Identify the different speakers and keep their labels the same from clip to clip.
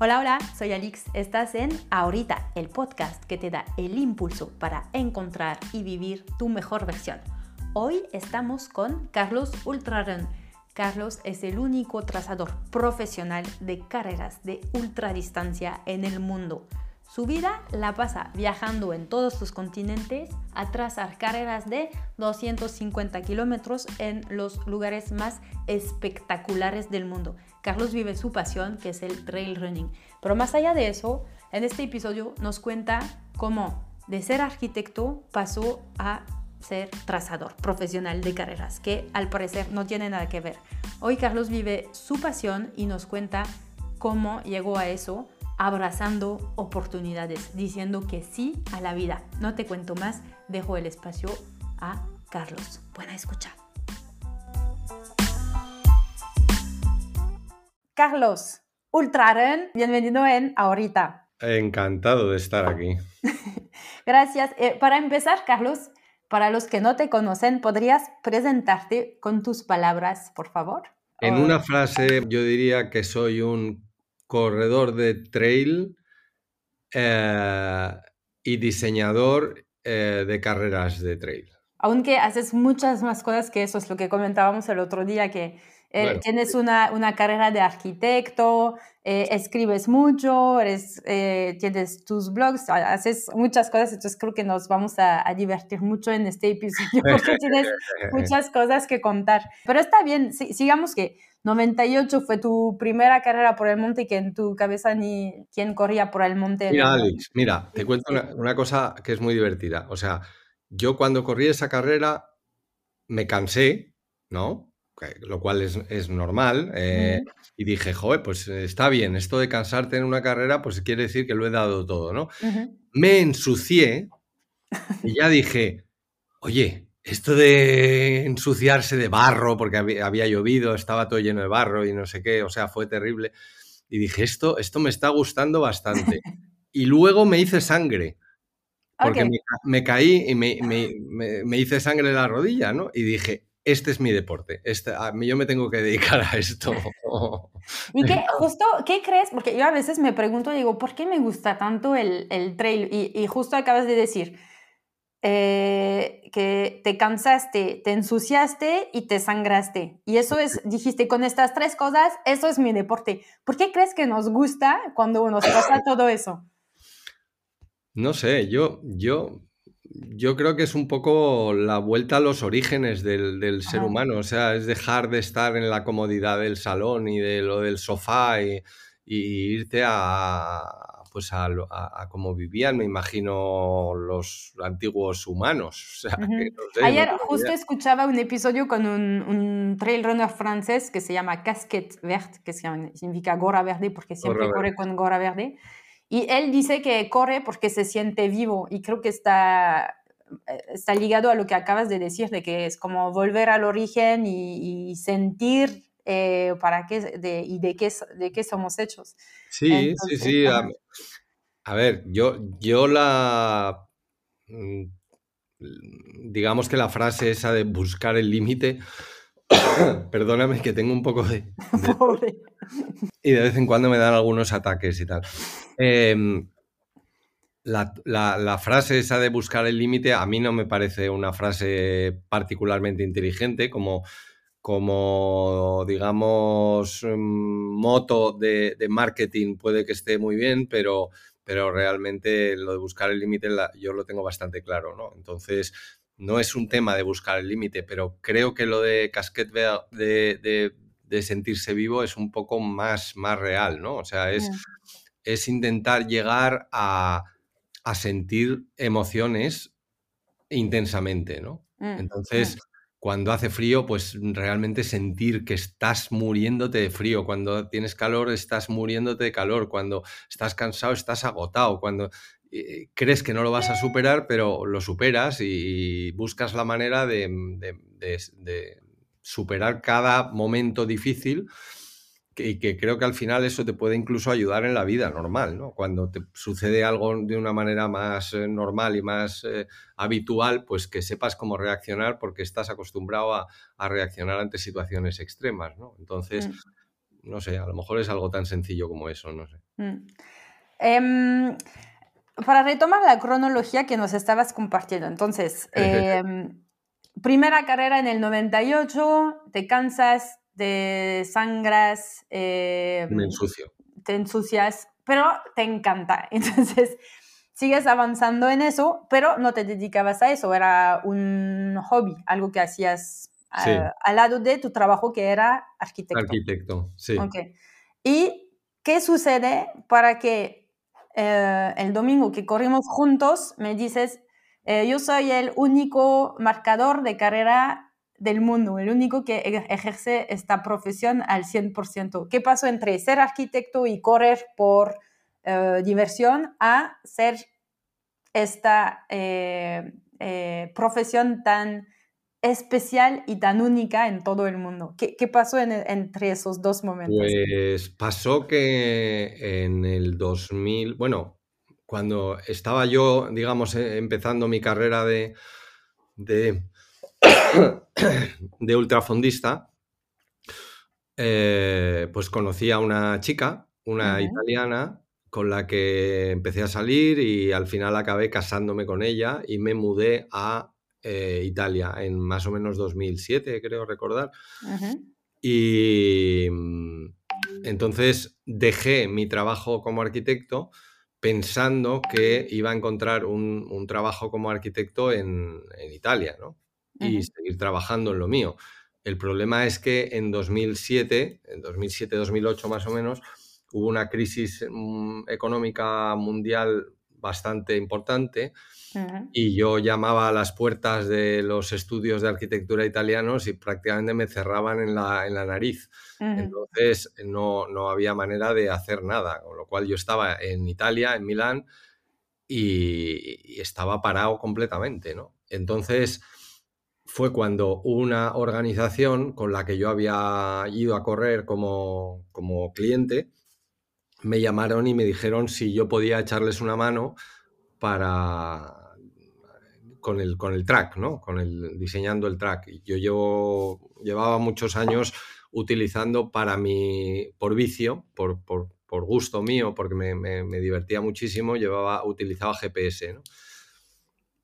Speaker 1: Hola, hola, soy Alix. Estás en Ahorita, el podcast que te da el impulso para encontrar y vivir tu mejor versión. Hoy estamos con Carlos Ultrarun. Carlos es el único trazador profesional de carreras de ultradistancia en el mundo. Su vida la pasa viajando en todos los continentes a trazar carreras de 250 kilómetros en los lugares más espectaculares del mundo. Carlos vive su pasión, que es el trail running. Pero más allá de eso, en este episodio nos cuenta cómo de ser arquitecto pasó a ser trazador profesional de carreras, que al parecer no tiene nada que ver. Hoy Carlos vive su pasión y nos cuenta cómo llegó a eso abrazando oportunidades, diciendo que sí a la vida. No te cuento más, dejo el espacio a Carlos. Buena escucha. Carlos Ultraren, bienvenido en Ahorita.
Speaker 2: Encantado de estar aquí.
Speaker 1: Gracias. Eh, para empezar, Carlos, para los que no te conocen, ¿podrías presentarte con tus palabras, por favor?
Speaker 2: En una frase, yo diría que soy un corredor de trail eh, y diseñador eh, de carreras de trail.
Speaker 1: Aunque haces muchas más cosas que eso, es lo que comentábamos el otro día, que eh, tienes una, una, carrera de arquitecto, escribes mucho, eres, tienes tus blogs, haces muchas cosas, entonces creo que nos vamos a, a divertir mucho en este episodio porque tienes muchas cosas que contar. Pero está bien, sigamos que 98 fue tu primera carrera por el monte y que en tu cabeza ni quién corría por el monte.
Speaker 2: Mira, Alex, mira, te cuento una, cosa que es muy divertida. O sea, yo cuando corrí esa carrera me cansé, ¿no? Lo cual es, normal. Eh, y dije, joder, pues está bien, esto de cansarte en una carrera, pues quiere decir que lo he dado todo, ¿no? Me ensucié y ya dije, oye, esto de ensuciarse de barro, porque había, llovido, estaba todo lleno de barro y no sé qué, o sea, fue terrible. Y dije, esto, esto me está gustando bastante. Y luego me hice sangre, porque me, caí y me, me, hice sangre en la rodilla, ¿no? Y dije, este es mi deporte, este, a mí, yo me tengo que dedicar a esto.
Speaker 1: ¿Y qué, justo, qué crees? Porque yo a veces me pregunto, digo, ¿por qué me gusta tanto el, el trail? Y, y justo acabas de decir, eh, que te cansaste, te ensuciaste y te sangraste. Y eso es, dijiste, con estas tres cosas, eso es mi deporte. ¿Por qué crees que nos gusta cuando nos pasa todo eso?
Speaker 2: No sé, yo, yo, yo creo que es un poco la vuelta a los orígenes del, ser humano. O sea, es dejar de estar en la comodidad del salón y de lo del sofá y irte a, pues a, a, cómo vivían, me imagino, los antiguos humanos.
Speaker 1: Ayer justo escuchaba un episodio con un, un, trail runner francés que se llama Casquette Verte, que significa gorra verde porque siempre corre con gorra verde. Y él dice que corre porque se siente vivo y creo que está, eh, está ligado a lo que acabas de decir, de que es como volver al origen y, sentir eh, para qué de, y de qué, de qué somos hechos.
Speaker 2: Sí, sí, sí. A ver, yo, yo la... Mm, digamos que la frase esa de buscar el límite, perdóname que tengo un poco de... y de vez en cuando me dan algunos ataques y tal. Em, la, frase esa de buscar el límite a mí no me parece una frase particularmente inteligente como, como digamos, mm, moto de, de marketing puede que esté muy bien, pero pero realmente lo de buscar el límite yo lo tengo bastante claro, ¿no? Entonces, no es un tema de buscar el límite, pero creo que lo de Casquet de, de, sentirse vivo es un poco más, más real, ¿no? O sea, es, es intentar llegar a, a, sentir emociones intensamente, ¿no? Mm, Entonces, cuando hace frío, pues realmente sentir que estás muriéndote de frío. Cuando tienes calor, estás muriéndote de calor. Cuando estás cansado, estás agotado. Cuando eh, crees que no lo vas a superar, pero lo superas y, buscas la manera de, de superar cada momento difícil y que creo que al final eso te puede incluso ayudar en la vida normal, ¿no? Cuando te sucede algo de una manera más eh, normal y más eh, habitual, pues que sepas cómo reaccionar porque estás acostumbrado a, reaccionar ante situaciones extremas, ¿no? Entonces, mm. no sé, a lo mejor es algo tan sencillo como eso, no sé.
Speaker 1: Mm. Em, para retomar la cronología que nos estabas compartiendo, entonces, em, primera carrera en el 98, te cansas, te sangras.
Speaker 2: Me em, ensucio.
Speaker 1: Te ensucias, pero te encanta. Entonces, sigues avanzando en eso, pero no te dedicabas a eso, era un hobby, algo que hacías al lado de tu trabajo que era arquitecto.
Speaker 2: Arquitecto, sí.
Speaker 1: Okay. ¿Y qué sucede para que eh, el domingo que corrimos juntos me dices, eh, yo soy el único marcador de carrera del mundo, el único que ejerce esta profesión al 100%. ¿Qué pasó entre ser arquitecto y correr por eh, diversión a ser esta profesión tan especial y tan única en todo el mundo? ¿Qué, pasó entre esos dos momentos?
Speaker 2: Pues pasó que en el 2000, bueno, cuando estaba yo, digamos, eh, empezando mi carrera de, de, de ultrafondista, eh, pues conocí a una chica, una italiana, con la que empecé a salir y al final acabé casándome con ella y me mudé a eh, Italia en más o menos 2007, creo recordar. Y mm, entonces dejé mi trabajo como arquitecto pensando que iba a encontrar un, trabajo como arquitecto en, Italia, ¿no? Y seguir trabajando en lo mío. El problema es que en 2007, en 2007-2008 más o menos, hubo una crisis mm, económica mundial bastante importante y yo llamaba a las puertas de los estudios de arquitectura italianos y prácticamente me cerraban en la, en la nariz. Entonces no, no, había manera de hacer nada, con lo cual yo estaba en Italia, en Milán, y, estaba parado completamente. ¿no? Entonces fue cuando una organización con la que yo había ido a correr como, como cliente, me llamaron y me dijeron si yo podía echarles una mano para con el, con el track, ¿no? Con el diseñando el track. Yo llevo, llevaba muchos años utilizando para mi, por vicio, por, por, por gusto mío, porque me, me, divertía muchísimo, llevaba, utilizaba GPS.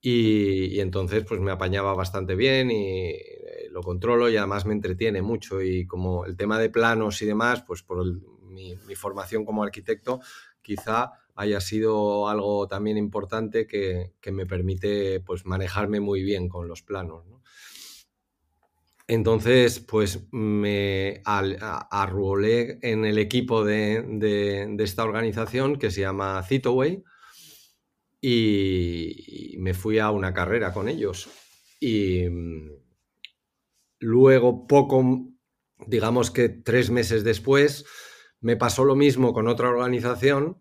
Speaker 2: Y, y, entonces pues me apañaba bastante bien y eh, lo controlo y además me entretiene mucho y como el tema de planos y demás, pues por el, mi, formación como arquitecto, quizá haya sido algo también importante que, me permite pues, manejarme muy bien con los planos. Entonces, pues me arrolé en el equipo de, esta organización que se llama Citoway y, me fui a una carrera con ellos. Y mm, luego, poco, digamos que tres meses después, me pasó lo mismo con otra organización,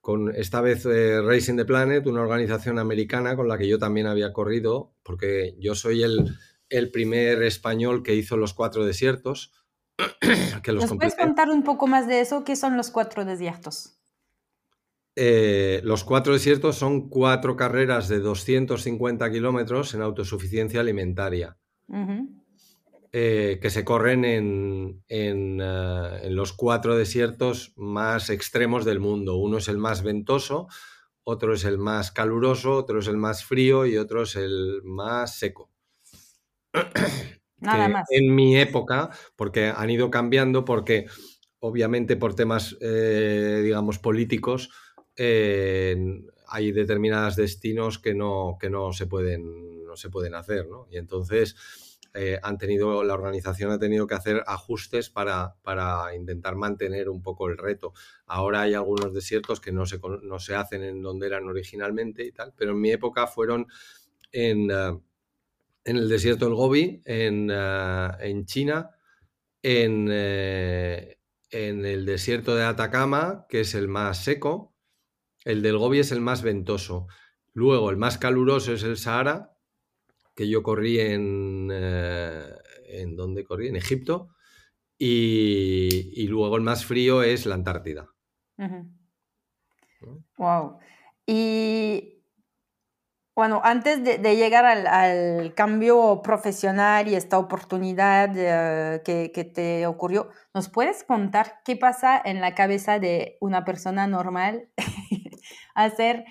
Speaker 2: con esta vez eh, Racing the Planet, una organización americana con la que yo también había corrido, porque yo soy el, primer español que hizo los cuatro desiertos.
Speaker 1: Que los ¿Nos puedes contar un poco más de eso? ¿Qué son los cuatro desiertos?
Speaker 2: Eh, los cuatro desiertos son cuatro carreras de 250 kilómetros en autosuficiencia alimentaria. Eh, que se corren en, eh, en, los cuatro desiertos más extremos del mundo. Uno es el más ventoso, otro es el más caluroso, otro es el más frío y otro es el más seco.
Speaker 1: Nada más.
Speaker 2: En mi época, porque han ido cambiando, porque obviamente por temas, eh, digamos, políticos, hay determinados destinos que no, que no se pueden, no se pueden hacer, ¿no? Y entonces eh, han tenido, la organización ha tenido que hacer ajustes para, para, intentar mantener un poco el reto. Ahora hay algunos desiertos que no se, no se hacen en donde eran originalmente y tal, pero en mi época fueron en, eh, en el desierto del Gobi, en, eh, en China, en, en el desierto de Atacama, que es el más seco, el del Gobi es el más ventoso. Luego, el más caluroso es el Sahara, que yo corrí en... Eh, ¿En dónde corrí? En Egipto. Y, luego el más frío es la Antártida.
Speaker 1: Wow. Y bueno, antes de, llegar al, cambio profesional y esta oportunidad eh, que, que, te ocurrió, ¿nos puedes contar qué pasa en la cabeza de una persona normal hacer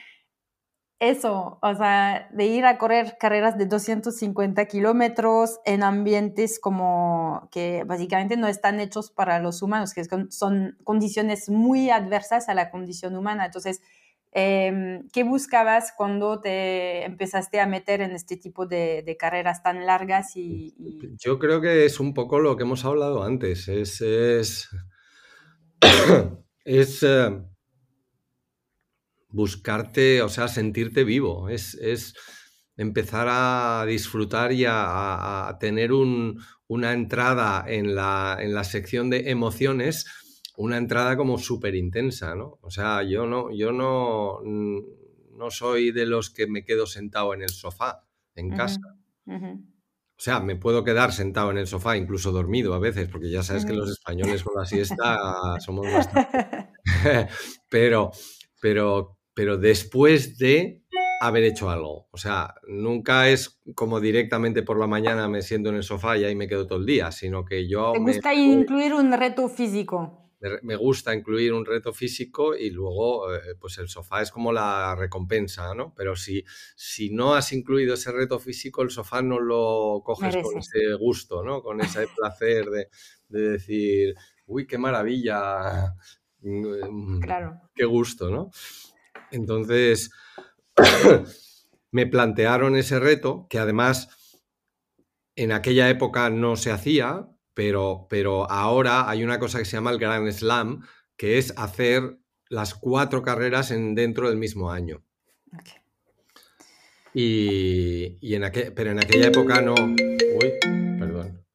Speaker 1: eso, o sea, de ir a correr carreras de 250 kilómetros en ambientes como que básicamente no están hechos para los humanos, que son condiciones muy adversas a la condición humana. Entonces, Em, ¿Qué buscabas cuando te empezaste a meter en este tipo de, carreras tan largas? Y,
Speaker 2: Yo creo que es un poco lo que hemos hablado antes. Es, es, eh, buscarte, o sea, sentirte vivo. Es, empezar a disfrutar y a, tener una entrada en la, en la sección de emociones una entrada como súper intensa, ¿no? O sea, yo no, yo no, no soy de los que me quedo sentado en el sofá, en casa. O sea, me puedo quedar sentado en el sofá, incluso dormido a veces, porque ya sabes que los españoles con la siesta somos bastante... pero, pero, pero después de haber hecho algo. O sea, nunca es como directamente por la mañana me siento en el sofá y ahí me quedo todo el día, sino que yo...
Speaker 1: ¿Te gusta incluir un reto físico?
Speaker 2: me gusta incluir un reto físico y luego eh, pues el sofá es como la recompensa, ¿no? Pero si, si no has incluido ese reto físico, el sofá no lo coges con ese gusto, ¿no? Con ese placer de, decir, uy, qué maravilla, mm,
Speaker 1: claro.
Speaker 2: qué gusto, ¿no? Entonces, me plantearon ese reto que además en aquella época no se hacía, pero, pero ahora hay una cosa que se llama el Grand Slam, que es hacer las cuatro carreras en, dentro del mismo año. Y, y, en pero en aquella época no. Uy, perdón.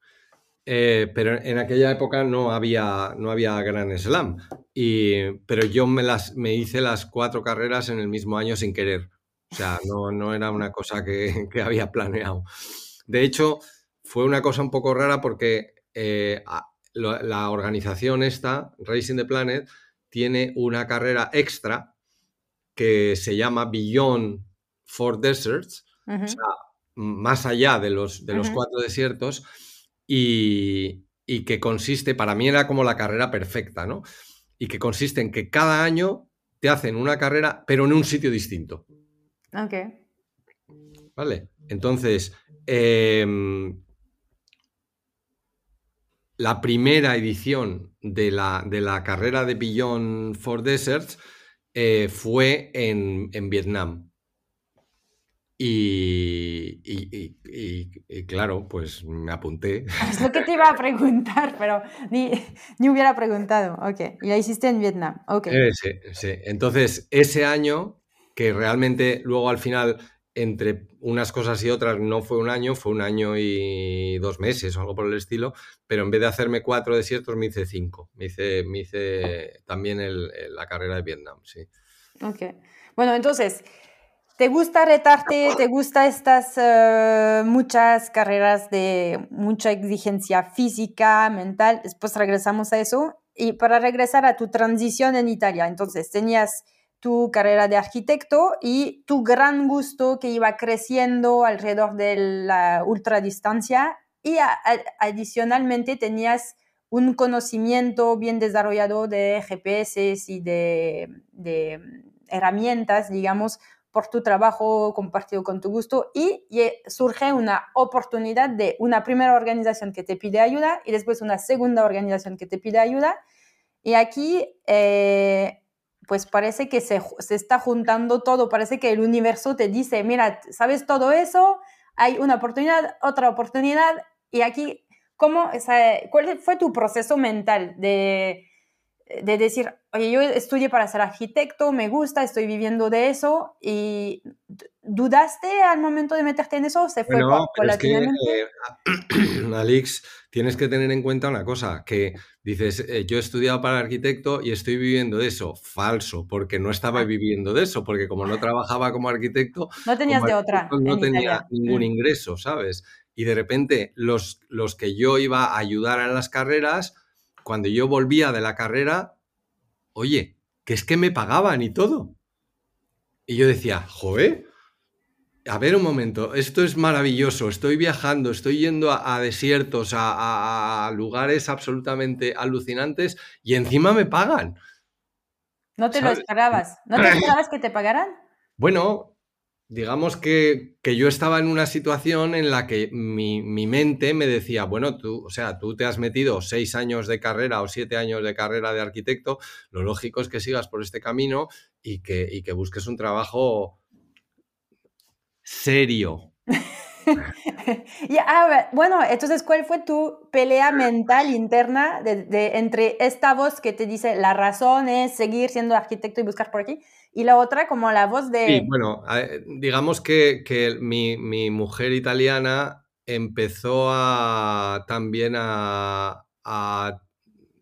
Speaker 2: Eh, pero en aquella época no había, no había Grand Slam. Y, pero yo me, las, me hice las cuatro carreras en el mismo año sin querer. O sea, no, no era una cosa que, que había planeado. De hecho, fue una cosa un poco rara porque eh, la organización esta, Racing the Planet, tiene una carrera extra que se llama Beyond Four Deserts, o sea, más allá de los, de los cuatro desiertos, y, que consiste, para mí era como la carrera perfecta, ¿no? Y que consiste en que cada año te hacen una carrera, pero en un sitio distinto.
Speaker 1: Ok.
Speaker 2: Vale. Entonces, em, la primera edición de la, de la carrera de Beyond for Deserts eh, fue en, Vietnam. Y, claro, pues me apunté.
Speaker 1: Es lo que te iba a preguntar, pero ni, hubiera preguntado. Ok, y la hiciste en Vietnam. Ok.
Speaker 2: Eh, sí, sí. Entonces, ese año, que realmente luego al final entre unas cosas y otras no fue un año, fue un año y dos meses o algo por el estilo, pero en vez de hacerme cuatro desiertos me hice cinco. Me hice, me hice también la carrera de Vietnam, sí.
Speaker 1: Ok. Bueno, entonces, ¿te gusta retarte? ¿Te gusta estas eh, muchas carreras de mucha exigencia física, mental? Después regresamos a eso. Y para regresar a tu transición en Italia, entonces tenías tu carrera de arquitecto y tu gran gusto que iba creciendo alrededor de la ultradistancia y adicionalmente tenías un conocimiento bien desarrollado de GPS y de, de, herramientas, digamos, por tu trabajo compartido con tu gusto y, surge una oportunidad de una primera organización que te pide ayuda y después una segunda organización que te pide ayuda. Y aquí eh, pues parece que se, está juntando todo, parece que el universo te dice, mira, ¿sabes todo eso? Hay una oportunidad, otra oportunidad, y aquí, ¿cómo, ¿cuál fue tu proceso mental de, de decir, oye, yo estudié para ser arquitecto, me gusta, estoy viviendo de eso, y ¿dudaste al momento de meterte en eso? ¿Se fue
Speaker 2: no, Alex, tienes que tener en cuenta una cosa, que dices, eh, yo he estudiado para arquitecto y estoy viviendo de eso. Falso, porque no estaba viviendo de eso, porque como no trabajaba como arquitecto,
Speaker 1: no tenías de otra.
Speaker 2: No tenía ningún mm. ingreso, ¿sabes? Y de repente los, los que yo iba a ayudar en las carreras, cuando yo volvía de la carrera, oye, que es que me pagaban y todo. Y yo decía, joder, a ver un momento, esto es maravilloso, estoy viajando, estoy yendo a, desiertos, a, lugares absolutamente alucinantes y encima me pagan.
Speaker 1: No te lo esperabas, ¿no te esperabas que te pagaran?
Speaker 2: Bueno, digamos que, yo estaba en una situación en la que mi, mente me decía, bueno, tú, o sea, tú te has metido seis años de carrera o siete años de carrera de arquitecto, lo lógico es que sigas por este camino y que, y que busques un trabajo serio.
Speaker 1: bueno, entonces, ¿cuál fue tu pelea mental interna de, entre esta voz que te dice la razón es seguir siendo arquitecto y buscar por aquí? Y la otra como la voz de...
Speaker 2: Sí, bueno, digamos que, mi, mujer italiana empezó a, también a,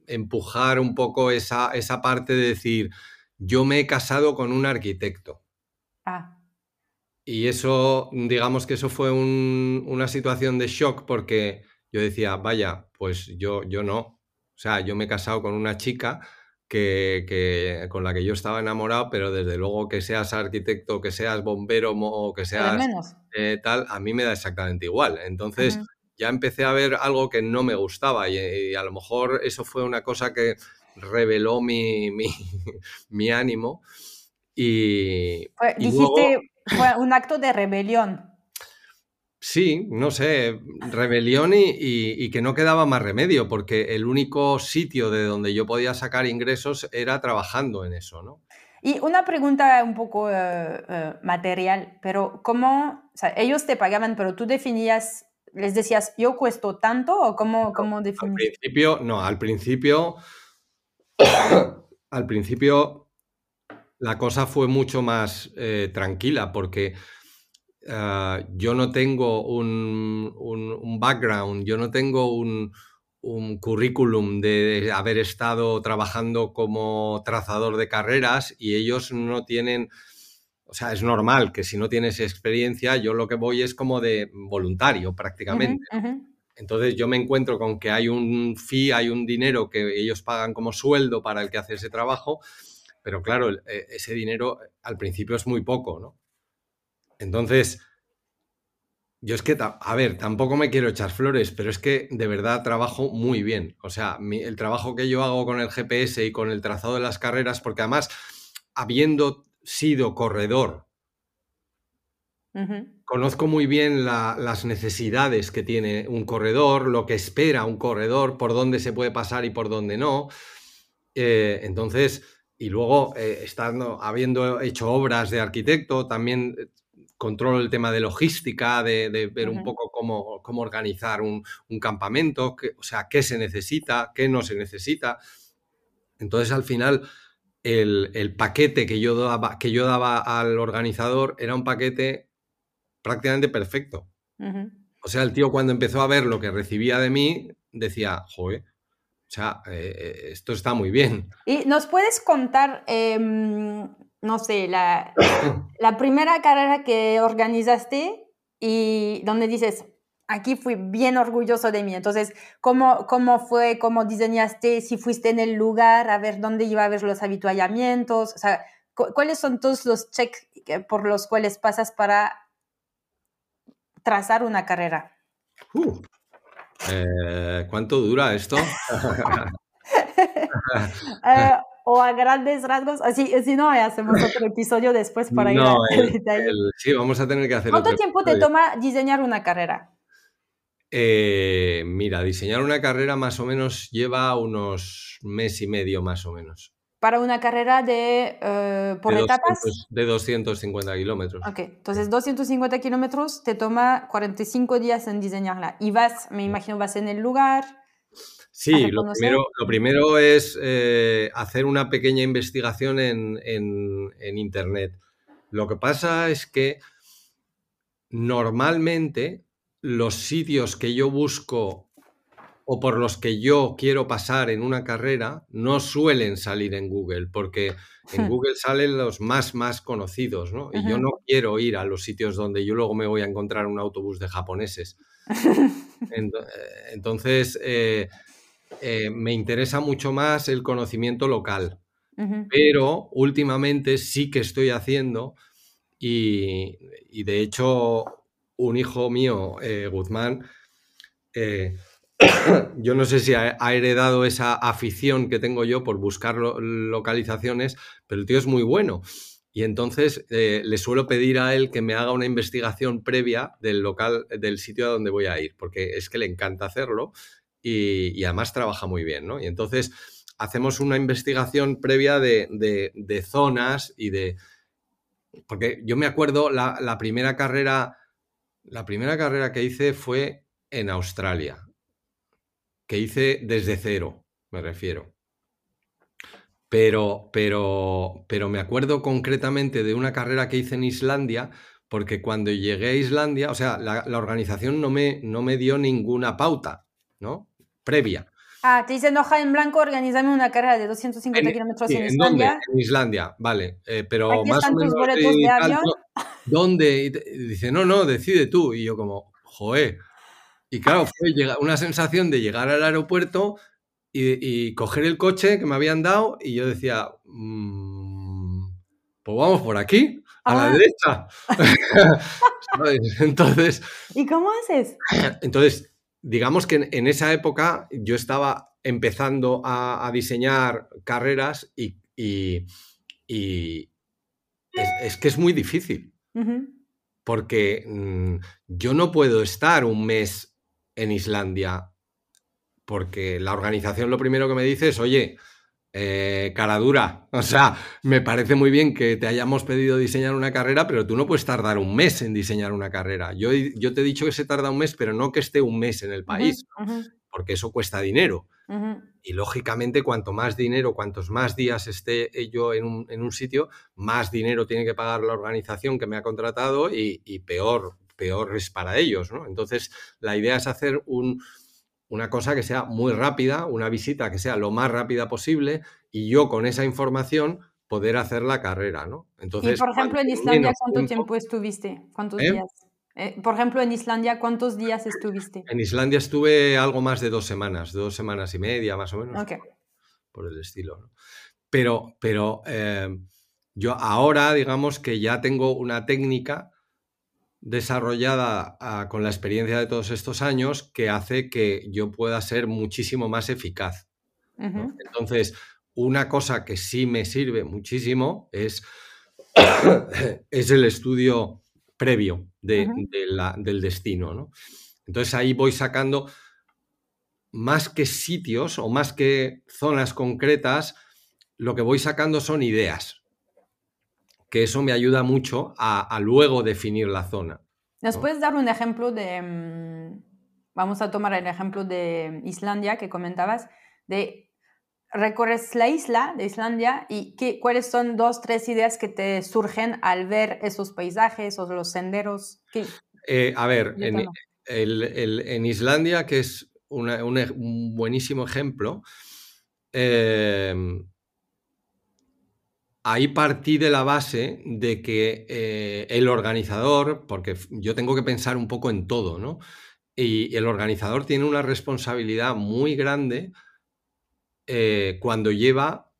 Speaker 2: empujar un poco esa, esa parte de decir, yo me he casado con un arquitecto. Ah. Y eso, digamos que eso fue una situación de shock porque yo decía, vaya, pues yo, yo no. O sea, yo me he casado con una chica que, con la que yo estaba enamorado, pero desde luego que seas arquitecto, que seas bombero o que seas eh, tal, a mí me da exactamente igual. Entonces ya empecé a ver algo que no me gustaba y, a lo mejor eso fue una cosa que reveló mi, mi, ánimo. Y,
Speaker 1: dijiste, fue un acto de rebelión.
Speaker 2: Sí, no sé, rebelión y, que no quedaba más remedio, porque el único sitio de donde yo podía sacar ingresos era trabajando en eso, ¿no?
Speaker 1: Y una pregunta un poco eh, eh, material, pero ¿cómo, o sea, ellos te pagaban, pero tú definías, les decías, yo cuesto tanto o cómo, cómo definías?
Speaker 2: Al principio, no, al principio, al principio la cosa fue mucho más eh, tranquila porque ah, yo no tengo un, background, yo no tengo un, currículum de haber estado trabajando como trazador de carreras y ellos no tienen, o sea, es normal que si no tienes experiencia, yo lo que voy es como de voluntario prácticamente. Entonces yo me encuentro con que hay un fee, hay un dinero que ellos pagan como sueldo para el que hace ese trabajo pero claro, e, ese dinero eh, al principio es muy poco, ¿no? Entonces, yo es que, a ver, tampoco me quiero echar flores, pero es que de verdad trabajo muy bien. O sea, el trabajo que yo hago con el GPS y con el trazado de las carreras, porque además, habiendo sido corredor, conozco muy bien las necesidades que tiene un corredor, lo que espera un corredor, por dónde se puede pasar y por dónde no. Eh, entonces, y luego, eh, estando, habiendo hecho obras de arquitecto, también eh, controlo el tema de logística, de, ver un poco cómo, cómo organizar un, campamento, o sea, qué se necesita, qué no se necesita. Entonces, al final, el, paquete que yo, daba, que yo daba al organizador era un paquete prácticamente perfecto. O sea, el tío cuando empezó a ver lo que recibía de mí, decía, joder, o sea, eh, eh, esto está muy bien.
Speaker 1: ¿Y nos puedes contar, em, no sé, la, la primera carrera que organizaste y donde dices, aquí fui bien orgulloso de mí. Entonces, ¿cómo, cómo fue, cómo diseñaste, si fuiste en el lugar, a ver dónde iba a ver los habituallamientos? O sea, ¿cuáles son todos los checks por los cuales pasas para trazar una carrera?
Speaker 2: Uh, eh, ¿Cuánto dura esto?
Speaker 1: Eh, o a grandes rasgos, así, si no, hacemos otro episodio después para ir a
Speaker 2: sí, vamos a tener que hacer
Speaker 1: ¿Cuánto tiempo te toma diseñar una carrera?
Speaker 2: Eh, mira, diseñar una carrera más o menos lleva unos mes y medio más o menos
Speaker 1: para una carrera de, eh, por etapas.
Speaker 2: de 250 kilómetros.
Speaker 1: Ok, entonces 250 kilómetros te toma 45 días en diseñarla. Y vas, me imagino, vas en el lugar.
Speaker 2: Sí, lo primero, lo primero, es eh, hacer una pequeña investigación en, en Internet. Lo que pasa es que normalmente los sitios que yo busco o por los que yo quiero pasar en una carrera no suelen salir en Google, porque en. Google salen los más, más conocidos, ¿no? Y yo no quiero ir a los sitios donde yo luego me voy a encontrar un autobús de japoneses. Entonces, eh, eh, me interesa mucho más el conocimiento local, pero últimamente sí que estoy haciendo y, de hecho un hijo mío, eh, Guzmán, eh, yo no sé si ha, heredado esa afición que tengo yo por buscar localizaciones, pero el tío es muy bueno. Y entonces eh, le suelo pedir a él que me haga una investigación previa del local, del sitio a donde voy a ir, porque es que le encanta hacerlo y, además trabaja muy bien, ¿no? Y entonces hacemos una investigación previa de, zonas y de... Porque yo me acuerdo la, la primera carrera, la primera carrera que hice fue en Australia, que hice desde cero, me refiero. Pero, pero, pero me acuerdo concretamente de una carrera que hice en Islandia, porque cuando llegué a Islandia, o sea, la, organización no me, no me dio ninguna pauta, ¿no? Previa.
Speaker 1: Ah, te dicen hoja en blanco, organizame una carrera de 250 kilómetros en, Islandia.
Speaker 2: En Islandia, vale. Eh, pero más o menos. de avión. ¿Dónde? Y, dice, no, no, decide tú. Y yo, como, joe. Y claro, fue una sensación de llegar al aeropuerto y, coger el coche que me habían dado y yo decía, mm, pues vamos por aquí, a la ah. derecha. Entonces...
Speaker 1: ¿Y cómo haces?
Speaker 2: Entonces, digamos que en, esa época yo estaba empezando a, diseñar carreras y, es, que es muy difícil. Porque mm, yo no puedo estar un mes en Islandia porque la organización lo primero que me dice es, oye, eh, cara dura, o sea, me parece muy bien que te hayamos pedido diseñar una carrera, pero tú no puedes tardar un mes en diseñar una carrera. Yo, yo te he dicho que se tarda un mes, pero no que esté un mes en el país, porque eso cuesta dinero. Y lógicamente, cuanto más dinero, cuantos más días esté yo en un, en un, sitio, más dinero tiene que pagar la organización que me ha contratado y, y peor, peor es para ellos, ¿no? Entonces, la idea es hacer un, una cosa que sea muy rápida, una visita que sea lo más rápida posible y yo con esa información poder hacer la carrera, ¿no?
Speaker 1: Entonces, y por ejemplo, en Islandia, ¿cuánto tiempo, estuviste? ¿Cuántos ¿Eh? días? Eh, por ejemplo, en Islandia, ¿cuántos días estuviste?
Speaker 2: En Islandia estuve algo más de dos semanas, dos semanas y media más o menos. Por el estilo. Pero, pero eh, yo ahora, digamos que ya tengo una técnica desarrollada ah, con la experiencia de todos estos años que hace que yo pueda ser muchísimo más eficaz. Entonces, una cosa que sí me sirve muchísimo es, es el estudio previo de, del destino. Entonces ahí voy sacando más que sitios o más que zonas concretas, lo que voy sacando son ideas que eso me ayuda mucho a, luego definir la zona.
Speaker 1: ¿Nos puedes dar un ejemplo de, mm, vamos a tomar el ejemplo de Islandia que comentabas, de recorres la isla de Islandia y qué, cuáles son dos, tres ideas que te surgen al ver esos paisajes o los senderos?
Speaker 2: Eh, a ver, en, Islandia, que es un buenísimo ejemplo, eh, ahí partí de la base de que eh, el organizador, porque yo tengo que pensar un poco en todo, ¿no? Y el organizador tiene una responsabilidad muy grande eh, cuando lleva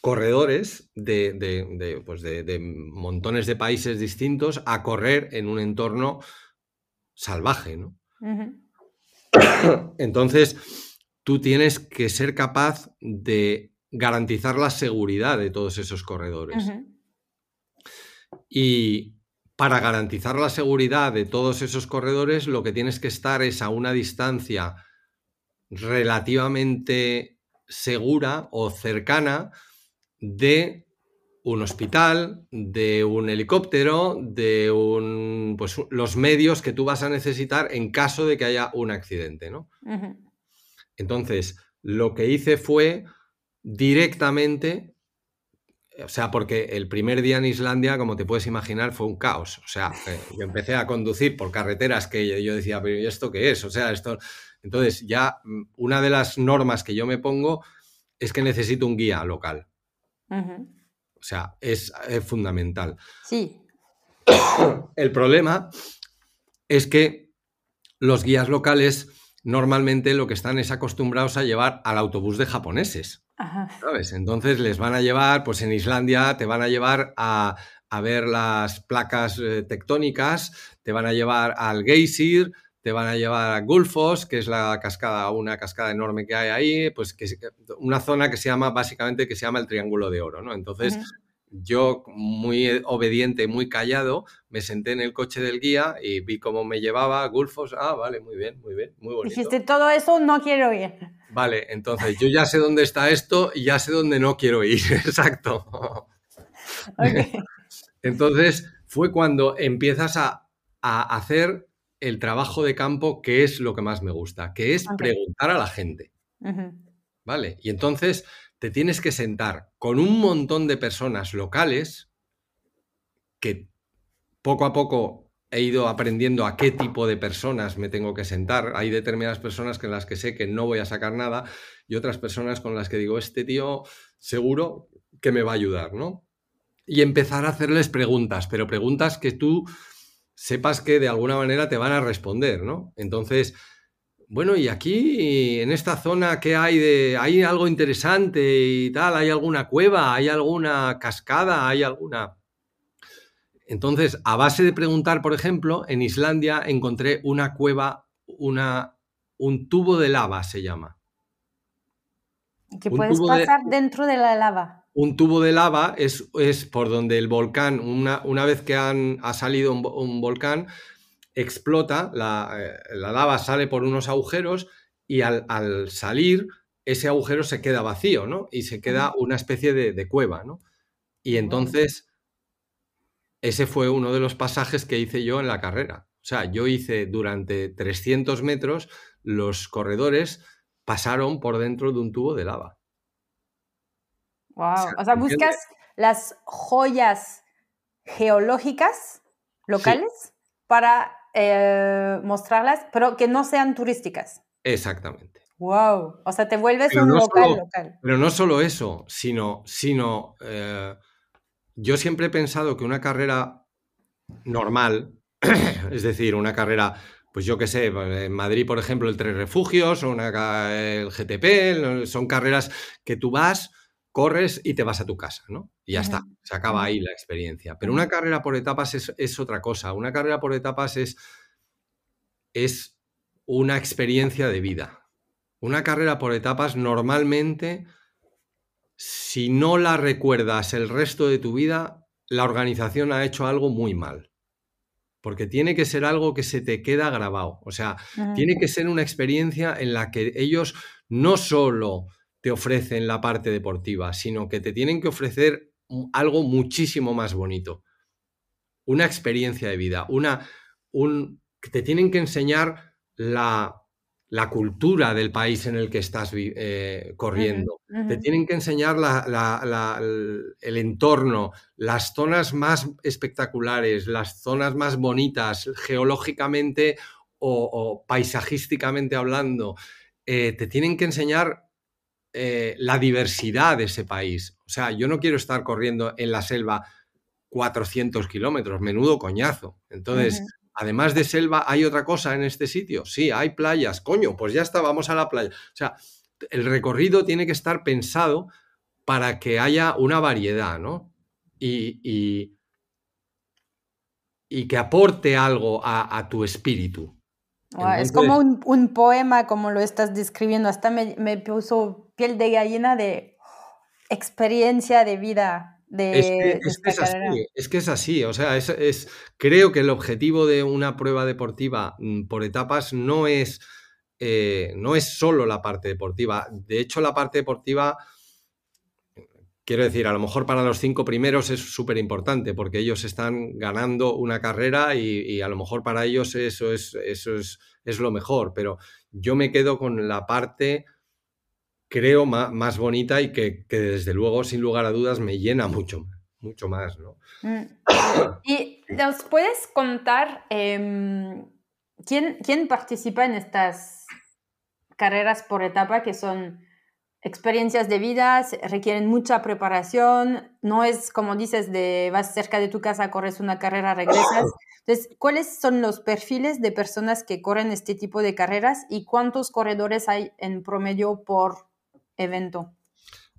Speaker 2: corredores de, pues de, montones de países distintos a correr en un entorno salvaje, ¿no? Entonces, tú tienes que ser capaz de garantizar la seguridad de todos esos corredores. Y para garantizar la seguridad de todos esos corredores, lo que tienes que estar es a una distancia relativamente segura o cercana de un hospital, de un helicóptero, de un, pues, los medios que tú vas a necesitar en caso de que haya un accidente, ¿no? Entonces, lo que hice fue directamente, o sea, porque el primer día en Islandia, como te puedes imaginar, fue un caos. O sea, eh, yo empecé a conducir por carreteras que yo decía, pero ¿y esto qué es? O sea, esto... Entonces, ya mm, una de las normas que yo me pongo es que necesito un guía local. O sea, es, fundamental.
Speaker 1: Sí.
Speaker 2: El problema es que los guías locales normalmente lo que están es acostumbrados a llevar al autobús de japoneses. ¿Sabes? Entonces les van a llevar, pues en Islandia te van a llevar a, a ver las placas eh, tectónicas, te van a llevar al Geysir, te van a llevar a Gulfos, que es la cascada, una cascada enorme que hay ahí, pues que una zona que se llama básicamente que se llama el Triángulo de Oro, ¿no? Entonces, yo muy obediente, muy callado, me senté en el coche del guía y vi cómo me llevaba Gulfos. Ah, vale, muy bien, muy bien, muy bonito.
Speaker 1: Dijiste todo eso, no quiero ir.
Speaker 2: Vale, entonces yo ya sé dónde está esto y ya sé dónde no quiero ir, exacto. Entonces fue cuando empiezas a, a hacer el trabajo de campo que es lo que más me gusta, que es preguntar a la gente. ¿Vale? Y entonces te tienes que sentar con un montón de personas locales que poco a poco he ido aprendiendo a qué tipo de personas me tengo que sentar. Hay determinadas personas con las que sé que no voy a sacar nada y otras personas con las que digo, este tío seguro que me va a ayudar, ¿no? Y empezar a hacerles preguntas, pero preguntas que tú sepas que de alguna manera te van a responder, ¿no? Entonces, bueno, y aquí en esta zona, ¿qué hay de. ¿Hay algo interesante y tal? ¿Hay alguna cueva? ¿Hay alguna cascada? ¿Hay alguna.? Entonces, a base de preguntar, por ejemplo, en Islandia encontré una cueva, una, un tubo de lava se llama.
Speaker 1: Que puedes pasar dentro de la lava
Speaker 2: un tubo de lava es, es por donde el volcán, una, una vez que han, ha salido un, volcán, explota, la, eh, la, lava sale por unos agujeros y al, al, salir ese agujero se queda vacío, ¿no? Y se queda una especie de, de cueva, ¿no? Y entonces, ese fue uno de los pasajes que hice yo en la carrera. O sea, yo hice durante 300 metros, los corredores pasaron por dentro de un tubo de lava.
Speaker 1: Wow. O sea, buscas las joyas geológicas locales para eh, mostrarlas, pero que no sean turísticas.
Speaker 2: Exactamente.
Speaker 1: Wow. O sea, te vuelves un local local.
Speaker 2: Pero no solo eso, sino, sino eh, yo siempre he pensado que una carrera normal, es decir, una carrera pues yo qué sé, en Madrid, por ejemplo, el Tres Refugios o una, el GTP, son carreras que tú vas, corres y te vas a tu casa, ¿no? Y ya está, se acaba ahí la experiencia. Pero una carrera por etapas es, otra cosa. Una carrera por etapas es, es una experiencia de vida. Una carrera por etapas normalmente, si no la recuerdas el resto de tu vida, la organización ha hecho algo muy mal. Porque tiene que ser algo que se te queda grabado. O sea, tiene que ser una experiencia en la que ellos no solo te ofrecen la parte deportiva, sino que te tienen que ofrecer algo muchísimo más bonito. Una experiencia de vida, una, un, te tienen que enseñar la, la cultura del país en el que estás eh, corriendo. Te tienen que enseñar el entorno, las zonas más espectaculares, las zonas más bonitas, geológicamente o, paisajísticamente hablando. Eh, te tienen que enseñar eh, la diversidad de ese país. O sea, yo no quiero estar corriendo en la selva 400 kilómetros, menudo coñazo. Entonces, además de selva, ¿hay otra cosa en este sitio? Sí, hay playas. Coño, pues ya está, vamos a la playa. O sea, el recorrido tiene que estar pensado para que haya una variedad, ¿no? Y, y, que aporte algo a tu espíritu
Speaker 1: es como un, poema, como lo estás describiendo. Hasta me, puso piel de gallina de experiencia de vida. De,
Speaker 2: es, que, es, así, es que es así, o sea, es, creo que el objetivo de una prueba deportiva mm, por etapas no es, eh, no es solo la parte deportiva. De hecho, la parte deportiva Quiero decir, a lo mejor para los cinco primeros es súper importante porque ellos están ganando una carrera y, a lo mejor para ellos eso es, eso es, es, lo mejor, pero yo me quedo con la parte, creo, más, bonita y que, desde luego, sin lugar a dudas, me llena mucho, mucho más. ¿no? Mm.
Speaker 1: ¿Y nos puedes contar em, ¿quién, quién participa en estas carreras por etapa que son experiencias de vida requieren mucha preparación, no es como dices de vas cerca de tu casa, corres una carrera, regresas. Entonces, ¿cuáles son los perfiles de personas que corren este tipo de carreras y cuántos corredores hay en promedio por evento?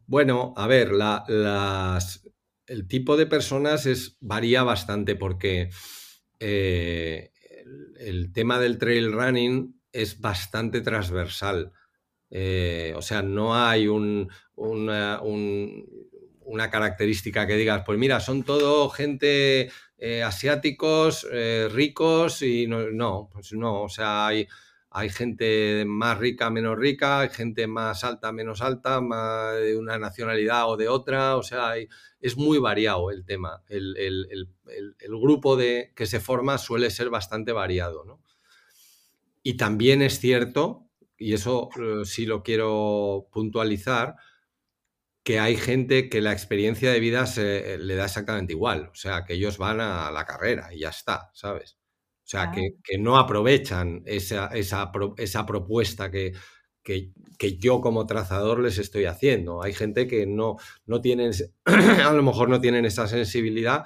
Speaker 2: Bueno, a ver, las, el tipo de personas es, varía bastante porque eh, el, tema del trail running es bastante transversal. Eh, o sea, no hay una, característica que digas, pues mira, son todo gente eh, asiáticos, ricos y no, pues no, o sea, hay hay gente más rica, menos rica, hay gente más alta, menos alta, de una nacionalidad o de otra, o sea, es muy variado el tema. El, grupo de, que se forma suele ser bastante variado, ¿no? Y también es cierto, y eso eh, sí lo quiero puntualizar, que hay gente que la experiencia de vida se, le da exactamente igual, o sea, que ellos van a la carrera y ya está, ¿sabes? O sea, que, no aprovechan esa, esa, esa propuesta que, que, yo como trazador les estoy haciendo. Hay gente que no, no tienen, a lo mejor no tienen esa sensibilidad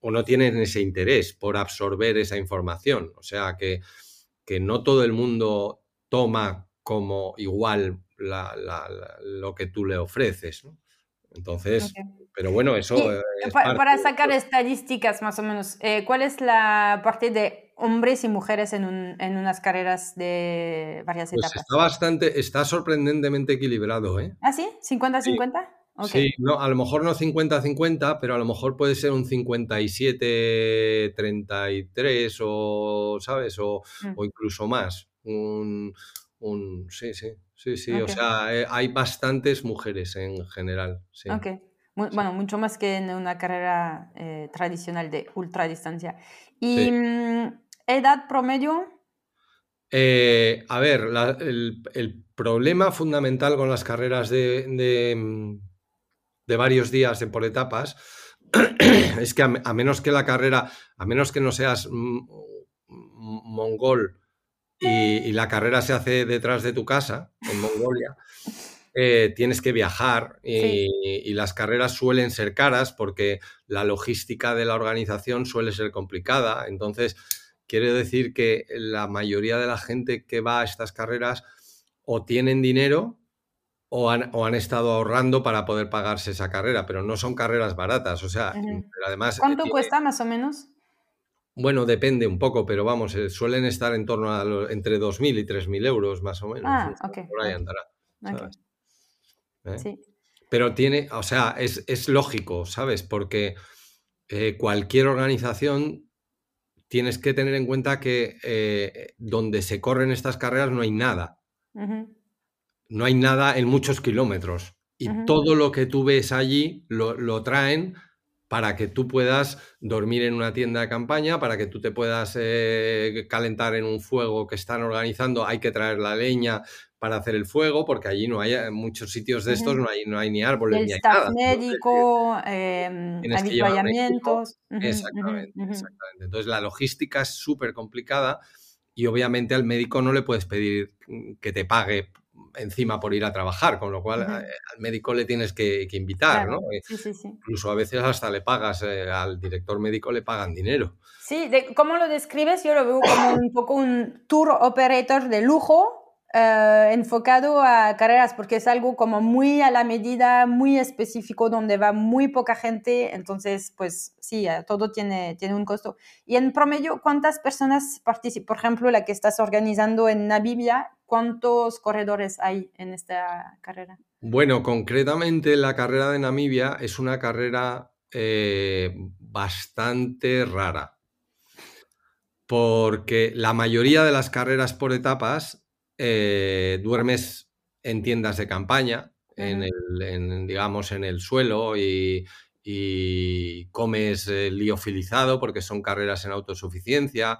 Speaker 2: o no tienen ese interés por absorber esa información. O sea, que, que no todo el mundo toma como igual lo que tú le ofreces. Entonces, pero bueno, eso...
Speaker 1: para, sacar estadísticas más o menos, eh, ¿cuál es la parte de hombres y mujeres en, unas carreras de varias pues etapas.
Speaker 2: Está bastante, está sorprendentemente equilibrado, ¿eh?
Speaker 1: ¿Ah, sí? ¿50-50?
Speaker 2: Sí. no, a lo mejor no 50-50, pero a lo mejor puede ser un 57-33 o, ¿sabes? O, mm. o, incluso más. Un, un, sí, sí, sí, sí. O sea, eh, hay bastantes mujeres en general. Sí.
Speaker 1: Ok. bueno, mucho más que en una carrera eh, tradicional de ultradistancia. Y mm, ¿Edad promedio?
Speaker 2: Eh, a ver, el, problema fundamental con las carreras de, mm, varios días de por etapas es que a, menos que la carrera, a menos que no seas mongol y, la carrera se hace detrás de tu casa, en Mongolia, eh, tienes que viajar y, las carreras suelen ser caras porque la logística de la organización suele ser complicada. Entonces, Quiere decir que la mayoría de la gente que va a estas carreras o tienen dinero o han, estado ahorrando para poder pagarse esa carrera, pero no son carreras baratas. O sea, además.
Speaker 1: ¿Cuánto cuesta más o menos?
Speaker 2: Bueno, depende un poco, pero vamos, eh, suelen estar en torno a entre 2.000 y 3.000 euros más o menos.
Speaker 1: Ah, ok.
Speaker 2: Por ahí andará. ¿Eh? Sí. Pero tiene, o sea, es, lógico, ¿sabes? Porque eh, cualquier organización tienes que tener en cuenta que eh, donde se corren estas carreras no hay nada. No hay nada en muchos kilómetros. Y todo lo que tú ves allí lo, traen para que tú puedas dormir en una tienda de campaña, para que tú te puedas eh, calentar en un fuego que están organizando. Hay que traer la leña, para hacer el fuego, porque allí no hay, en muchos sitios de estos no hay, no hay ni árboles ni hay
Speaker 1: nada. médico, eh, avituallamientos.
Speaker 2: exactamente, exactamente. Entonces la logística es súper complicada y obviamente al médico no le puedes pedir que te pague encima por ir a trabajar, con lo cual eh, al médico le tienes que, invitar, ¿no? Eh, sí, sí, sí. Incluso a veces hasta le pagas, eh, al director médico le pagan dinero.
Speaker 1: Sí, de, ¿cómo lo describes? Yo lo veo como un poco un tour operator de lujo, eh, enfocado a carreras porque es algo como muy a la medida, muy específico, donde va muy poca gente, entonces pues sí, eh, todo tiene, tiene un costo. Y en promedio, ¿cuántas personas participan? Por ejemplo, la que estás organizando en Namibia, ¿cuántos corredores hay en esta carrera?
Speaker 2: Bueno, concretamente la carrera de Namibia es una carrera eh, bastante rara porque la mayoría de las carreras por etapas eh, duermes en tiendas de campaña, en el, digamos, en el suelo y, comes eh, liofilizado porque son carreras en autosuficiencia.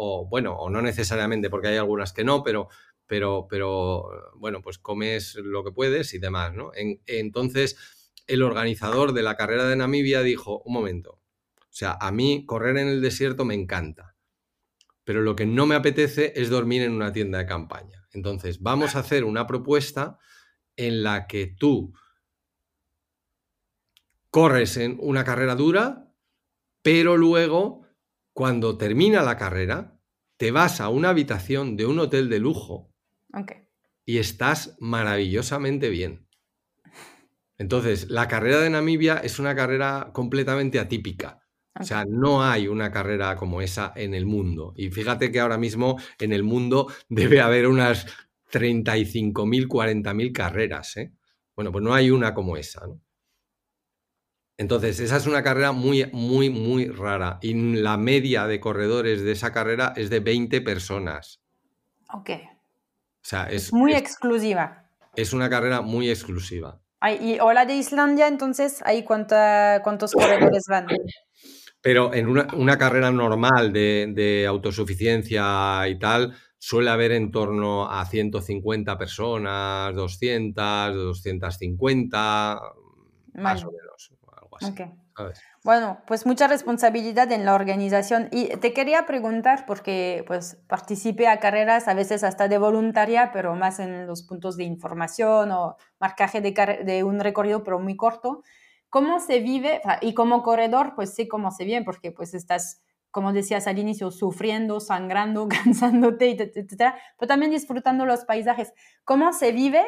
Speaker 2: O bueno, o no necesariamente porque hay algunas que no, pero, pero, pero bueno, pues comes lo que puedes y demás, ¿no? entonces, el organizador de la carrera de Namibia dijo, un momento, o sea, a mí correr en el desierto me encanta pero lo que no me apetece es dormir en una tienda de campaña. Entonces, vamos a hacer una propuesta en la que tú corres en una carrera dura, pero luego, cuando termina la carrera, te vas a una habitación de un hotel de lujo y estás maravillosamente bien. Entonces, la carrera de Namibia es una carrera completamente atípica. O sea, no hay una carrera como esa en el mundo. Y fíjate que ahora mismo en el mundo debe haber unas 35.000, 40.000 carreras. ¿eh? Bueno, pues no hay una como esa. ¿no? Entonces, esa es una carrera muy, muy, muy rara. Y la media de corredores de esa carrera es de 20 personas.
Speaker 1: Ok.
Speaker 2: O sea, es.
Speaker 1: Muy
Speaker 2: es,
Speaker 1: exclusiva.
Speaker 2: Es una carrera muy exclusiva.
Speaker 1: y o la de Islandia, entonces, ¿ahí cuánta, cuántos corredores van?
Speaker 2: Pero en una, una carrera normal de, de, autosuficiencia y tal, suele haber en torno a 150 personas, 200, 250, vale. más o menos. Así,
Speaker 1: okay. Bueno, pues mucha responsabilidad en la organización. Y te quería preguntar, porque pues participé a carreras a veces hasta de voluntaria, pero más en los puntos de información o marcaje de, de un recorrido, pero muy corto. ¿Cómo se vive? Y como corredor, pues sé cómo se vive, porque pues estás, como decías al inicio, sufriendo, sangrando, cansándote, etcétera, pero también disfrutando los paisajes. ¿Cómo se vive?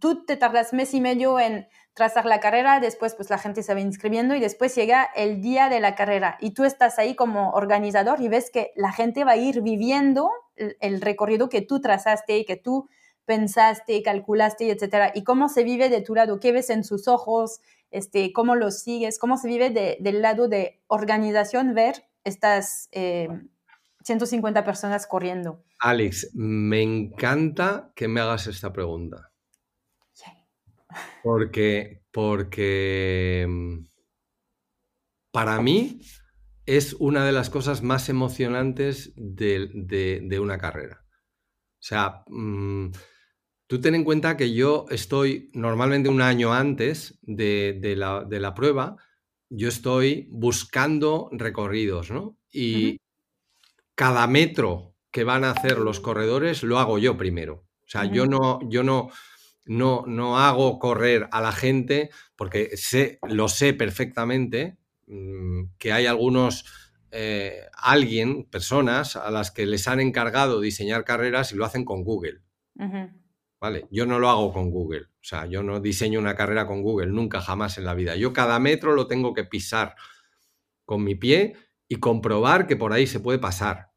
Speaker 1: Tú te tardas mes y medio en trazar la carrera, después pues la gente se va inscribiendo y después llega el día de la carrera y tú estás ahí como organizador y ves que la gente va a ir viviendo el, recorrido que tú trazaste y que tú pensaste, calculaste, etcétera. ¿Y cómo se vive de tu lado? ¿Qué ves en sus ojos? Este, ¿Cómo lo sigues? ¿Cómo se vive de, del lado de organización ver estas eh, 150 personas corriendo?
Speaker 2: Alex, me encanta que me hagas esta pregunta. Porque, porque para mí es una de las cosas más emocionantes de, de, de una carrera. O sea, mmm, tú ten en cuenta que yo estoy normalmente un año antes de, de, la, de la, prueba, yo estoy buscando recorridos, ¿no? Y uh -huh. cada metro que van a hacer los corredores lo hago yo primero. O sea, uh -huh. yo no, yo no, no, no hago correr a la gente porque sé, lo sé perfectamente mmm, que hay algunos eh, alguien, personas a las que les han encargado diseñar carreras y lo hacen con Google. Uh -huh. ¿Vale? Yo no lo hago con Google. O sea, yo no diseño una carrera con Google, nunca jamás en la vida. Yo cada metro lo tengo que pisar con mi pie y comprobar que por ahí se puede pasar.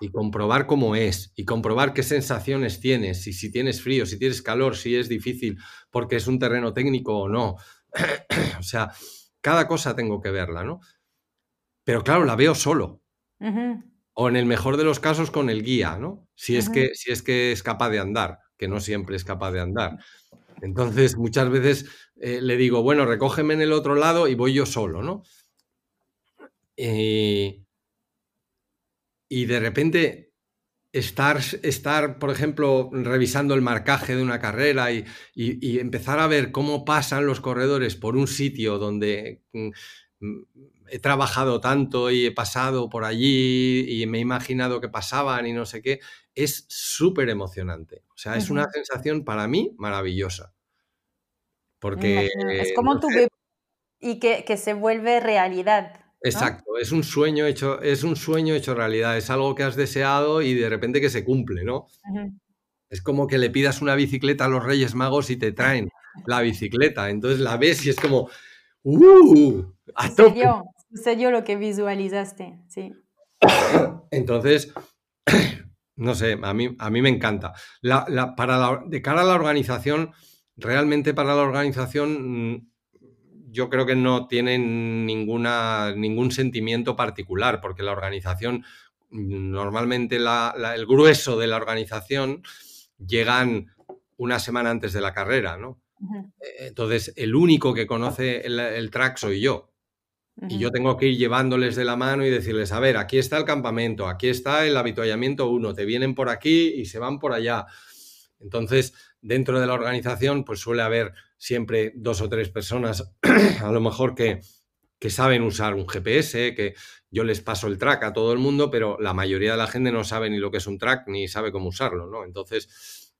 Speaker 2: Y comprobar cómo es. Y comprobar qué sensaciones tienes. Y si tienes frío, si tienes calor, si es difícil porque es un terreno técnico o no. o sea, cada cosa tengo que verla, ¿no? Pero claro, la veo solo. Uh -huh. O en el mejor de los casos con el guía, ¿no? Si es, uh -huh. que, si es que es capaz de andar, que no siempre es capaz de andar. Entonces, muchas veces eh, le digo, bueno, recógeme en el otro lado y voy yo solo, ¿no? Eh, y de repente estar, estar, por ejemplo, revisando el marcaje de una carrera y, y, y empezar a ver cómo pasan los corredores por un sitio donde mm, he trabajado tanto y he pasado por allí y me he imaginado que pasaban y no sé qué, es súper emocionante. O sea, es uh -huh. una sensación para mí maravillosa. Porque...
Speaker 1: Es como no tu sé, y que, que, se vuelve realidad. ¿No?
Speaker 2: Exacto, es un sueño hecho, es un sueño hecho realidad, es algo que has deseado y de repente que se cumple, ¿no? Uh -huh. Es como que le pidas una bicicleta a los Reyes Magos y te traen la bicicleta. Entonces la ves y es como, ¡uh!
Speaker 1: A sucedió, sucedió lo que visualizaste, sí.
Speaker 2: Entonces, no sé, a mí, a mí me encanta. La, la, para la, de cara a la organización, realmente para la organización, mm, yo creo que no tienen ninguna, ningún sentimiento particular, porque la organización, normalmente la, el grueso de la organización llegan una semana antes de la carrera, ¿no? Uh -huh. Entonces, el único que conoce el, el track soy yo. Y yo tengo que ir llevándoles de la mano y decirles, a ver, aquí está el campamento, aquí está el habituallamiento 1, te vienen por aquí y se van por allá. Entonces, dentro de la organización, pues suele haber siempre dos o tres personas, a lo mejor que, que saben usar un GPS, que yo les paso el track a todo el mundo, pero la mayoría de la gente no sabe ni lo que es un track ni sabe cómo usarlo, ¿no? Entonces,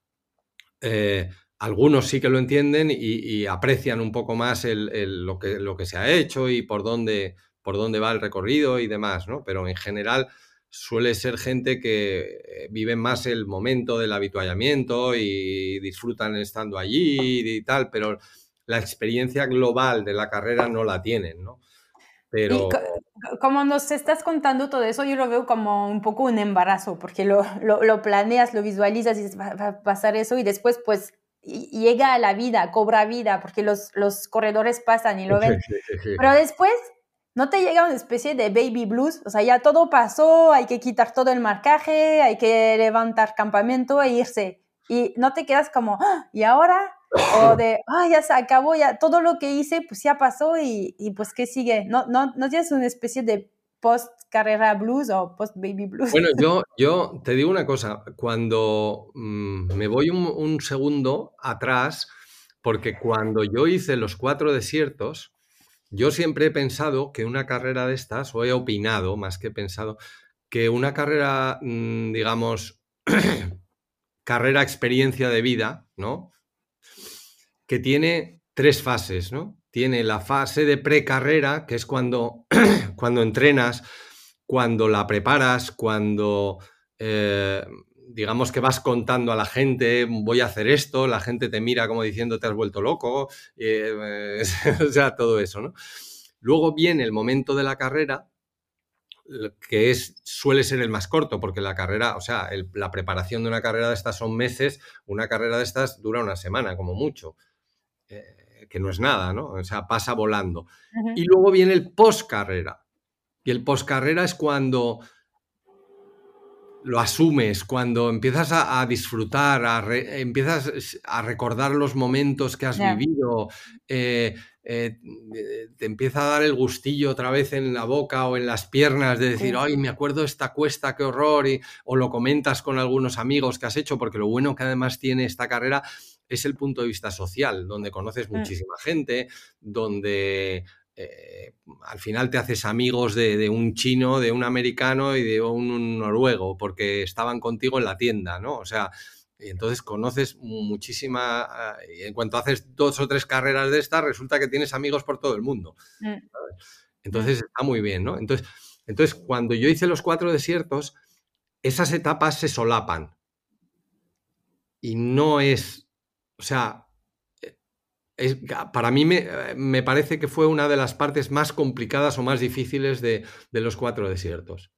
Speaker 2: eh, algunos sí que lo entienden y, aprecian un poco más el, el, lo, que, lo, que, se ha hecho y por dónde, por dónde va el recorrido y demás, ¿no? Pero en general suele ser gente que eh, vive más el momento del habituallamiento y disfrutan estando allí y tal, pero la experiencia global de la carrera no la tienen, ¿no? Pero...
Speaker 1: como nos estás contando todo eso, yo lo veo como un poco un embarazo, porque lo, lo, planeas, lo visualizas y va, va, a pasar eso y después pues llega a la vida, cobra vida, porque los, los corredores pasan y lo ven. Pero después no te llega una especie de baby blues, o sea, ya todo pasó, hay que quitar todo el marcaje, hay que levantar campamento e irse. Y no te quedas como, ¡Ah! ¿y ahora? O de, ah, ya se acabó, ya todo lo que hice, pues ya pasó y, y pues ¿qué sigue? No, no, no tienes una especie de post carrera blues o post baby blues.
Speaker 2: Bueno, yo, yo te digo una cosa, cuando mm, me voy un, un, segundo atrás, porque cuando yo hice los cuatro desiertos, yo siempre he pensado que una carrera de estas, o he opinado más que pensado, que una carrera, mm, digamos, carrera experiencia de vida, ¿no? Que tiene tres fases, ¿no? Tiene la fase de precarrera, que es cuando, cuando entrenas, cuando la preparas, cuando eh, digamos que vas contando a la gente, voy a hacer esto, la gente te mira como diciendo te has vuelto loco, eh, o sea, todo eso, ¿no? Luego viene el momento de la carrera, que es, suele ser el más corto, porque la carrera, o sea, la preparación de una carrera de estas son meses, una carrera de estas dura una semana, como mucho, eh, que no es nada, ¿no? O sea, pasa volando. Y luego viene el post carrera. Y el post carrera es cuando lo asumes, cuando empiezas a, disfrutar, a empiezas a recordar los momentos que has vivido, eh, eh, te empieza a dar el gustillo otra vez en la boca o en las piernas de decir, ay, me acuerdo esta cuesta, qué horror, y, o lo comentas con algunos amigos que has hecho, porque lo bueno que además tiene esta carrera es el punto de vista social, donde conoces mm. muchísima gente, donde eh, al final te haces amigos de, un chino, de un americano y de un, noruego, porque estaban contigo en la tienda, ¿no? O sea, y entonces conoces muchísima. Y en cuanto haces dos o tres carreras de estas, resulta que tienes amigos por todo el mundo. Mm. Entonces está muy bien, ¿no? Entonces, entonces, cuando yo hice los cuatro desiertos, esas etapas se solapan. Y no es. O sea, para mí me, parece que fue una de las partes más complicadas o más difíciles de, los cuatro desiertos.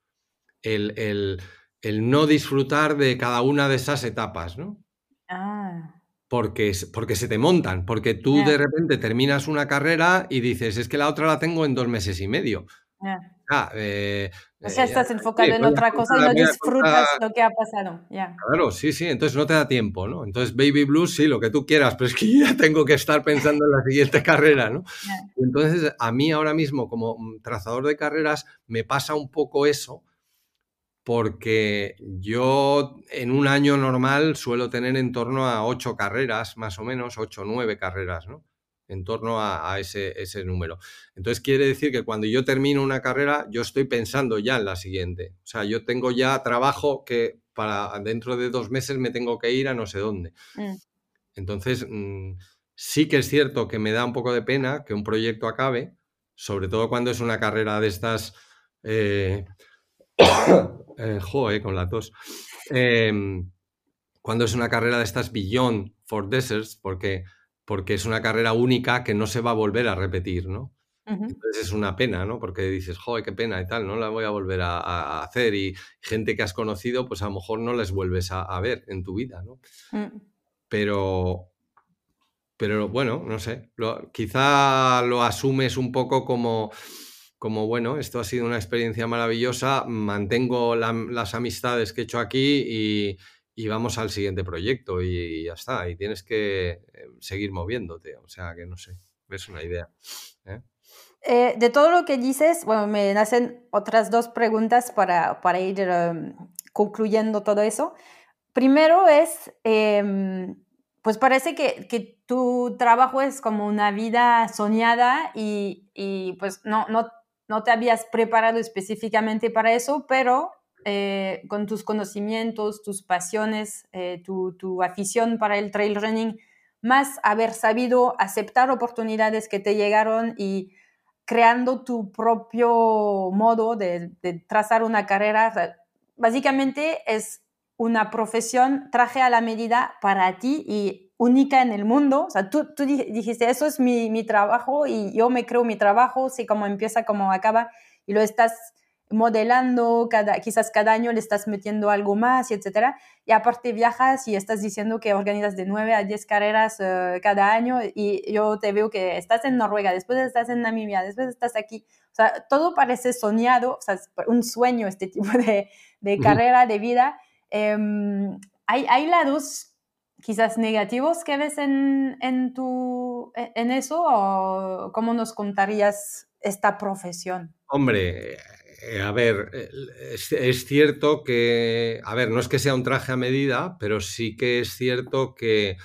Speaker 2: El, no disfrutar de cada una de esas etapas, ¿no? Ah. Porque, porque se te montan, porque tú de repente terminas una carrera y dices, es que la otra la tengo en dos meses y medio.
Speaker 1: Ah, eh, o sea, estás enfocado en otra cosa y no disfrutas lo que ha pasado.
Speaker 2: Claro, sí, sí, entonces no te da tiempo, ¿no? Entonces Baby Blues, sí, lo que tú quieras, pero es que ya tengo que estar pensando en la siguiente carrera, ¿no? Entonces, a mí ahora mismo, como trazador de carreras, me pasa un poco eso, porque yo en un año normal suelo tener en torno a ocho carreras, más o menos, ocho o nueve carreras, ¿no? En torno a, ese, número. Entonces quiere decir que cuando yo termino una carrera, yo estoy pensando ya en la siguiente. O sea, yo tengo ya trabajo que para dentro de dos meses me tengo que ir a no sé dónde. Mm. Entonces, mm, sí que es cierto que me da un poco de pena que un proyecto acabe, sobre todo cuando es una carrera de estas... Eh, eh, joe, con la tos. Em, cuando es una carrera de estas Beyond for Deserts, porque porque es una carrera única que no se va a volver a repetir, ¿no? Entonces es una pena, ¿no? Porque dices, joder, qué pena y tal, no la voy a volver a, hacer. Y gente que has conocido, pues a lo mejor no les vuelves a, ver en tu vida, ¿no? Mm. Pero, pero bueno, no sé, quizá lo asumes un poco como, como, bueno, esto ha sido una experiencia maravillosa, mantengo las amistades que he hecho aquí y, y vamos al siguiente proyecto y ya está. Y tienes que eh, seguir moviéndote. O sea que no sé, es una idea.
Speaker 1: ¿eh? Eh, de todo lo que dices, bueno, me nacen otras dos preguntas para, para ir em, concluyendo todo eso. Primero es, em, pues parece que, que, tu trabajo es como una vida soñada y, y pues no, no, no te habías preparado específicamente para eso, pero eh, con tus conocimientos, tus pasiones, eh, tu, afición para el trail running, más haber sabido aceptar oportunidades que te llegaron y creando tu propio modo de, trazar una carrera. básicamente es una profesión traje a la medida para ti y única en el mundo. O sea, tú, tú dijiste, eso es mi, mi, trabajo y yo me creo mi trabajo, sé cómo empieza, cómo acaba, y lo estás modelando, cada, quizás cada año le estás metiendo algo más, y etcétera. Y aparte viajas y estás diciendo que organizas de 9 a 10 carreras eh, cada año y yo te veo que estás en Noruega, después estás en Namibia, después estás aquí. O sea, todo parece soñado, o sea, un sueño este tipo de, de carrera, de vida. Em, hay, hay lados quizás negativos que ves en, en, tu, en eso o cómo nos contarías esta profesión?
Speaker 2: Hombre, eh, a ver, es, cierto que, a ver, no es que sea un traje a medida, pero sí que es cierto que,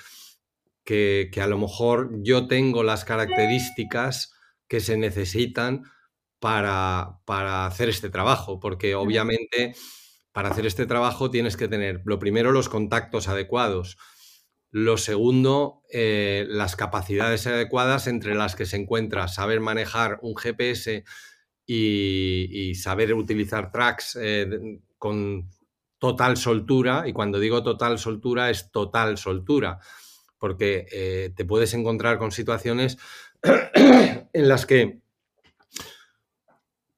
Speaker 2: que, a lo mejor yo tengo las características que se necesitan para, para hacer este trabajo, porque obviamente para hacer este trabajo tienes que tener, lo primero, los contactos adecuados. Lo segundo, eh, las capacidades adecuadas entre las que se encuentra saber manejar un GPS y, saber utilizar tracks eh, con total soltura, y cuando digo total soltura es total soltura, porque eh, te puedes encontrar con situaciones en las que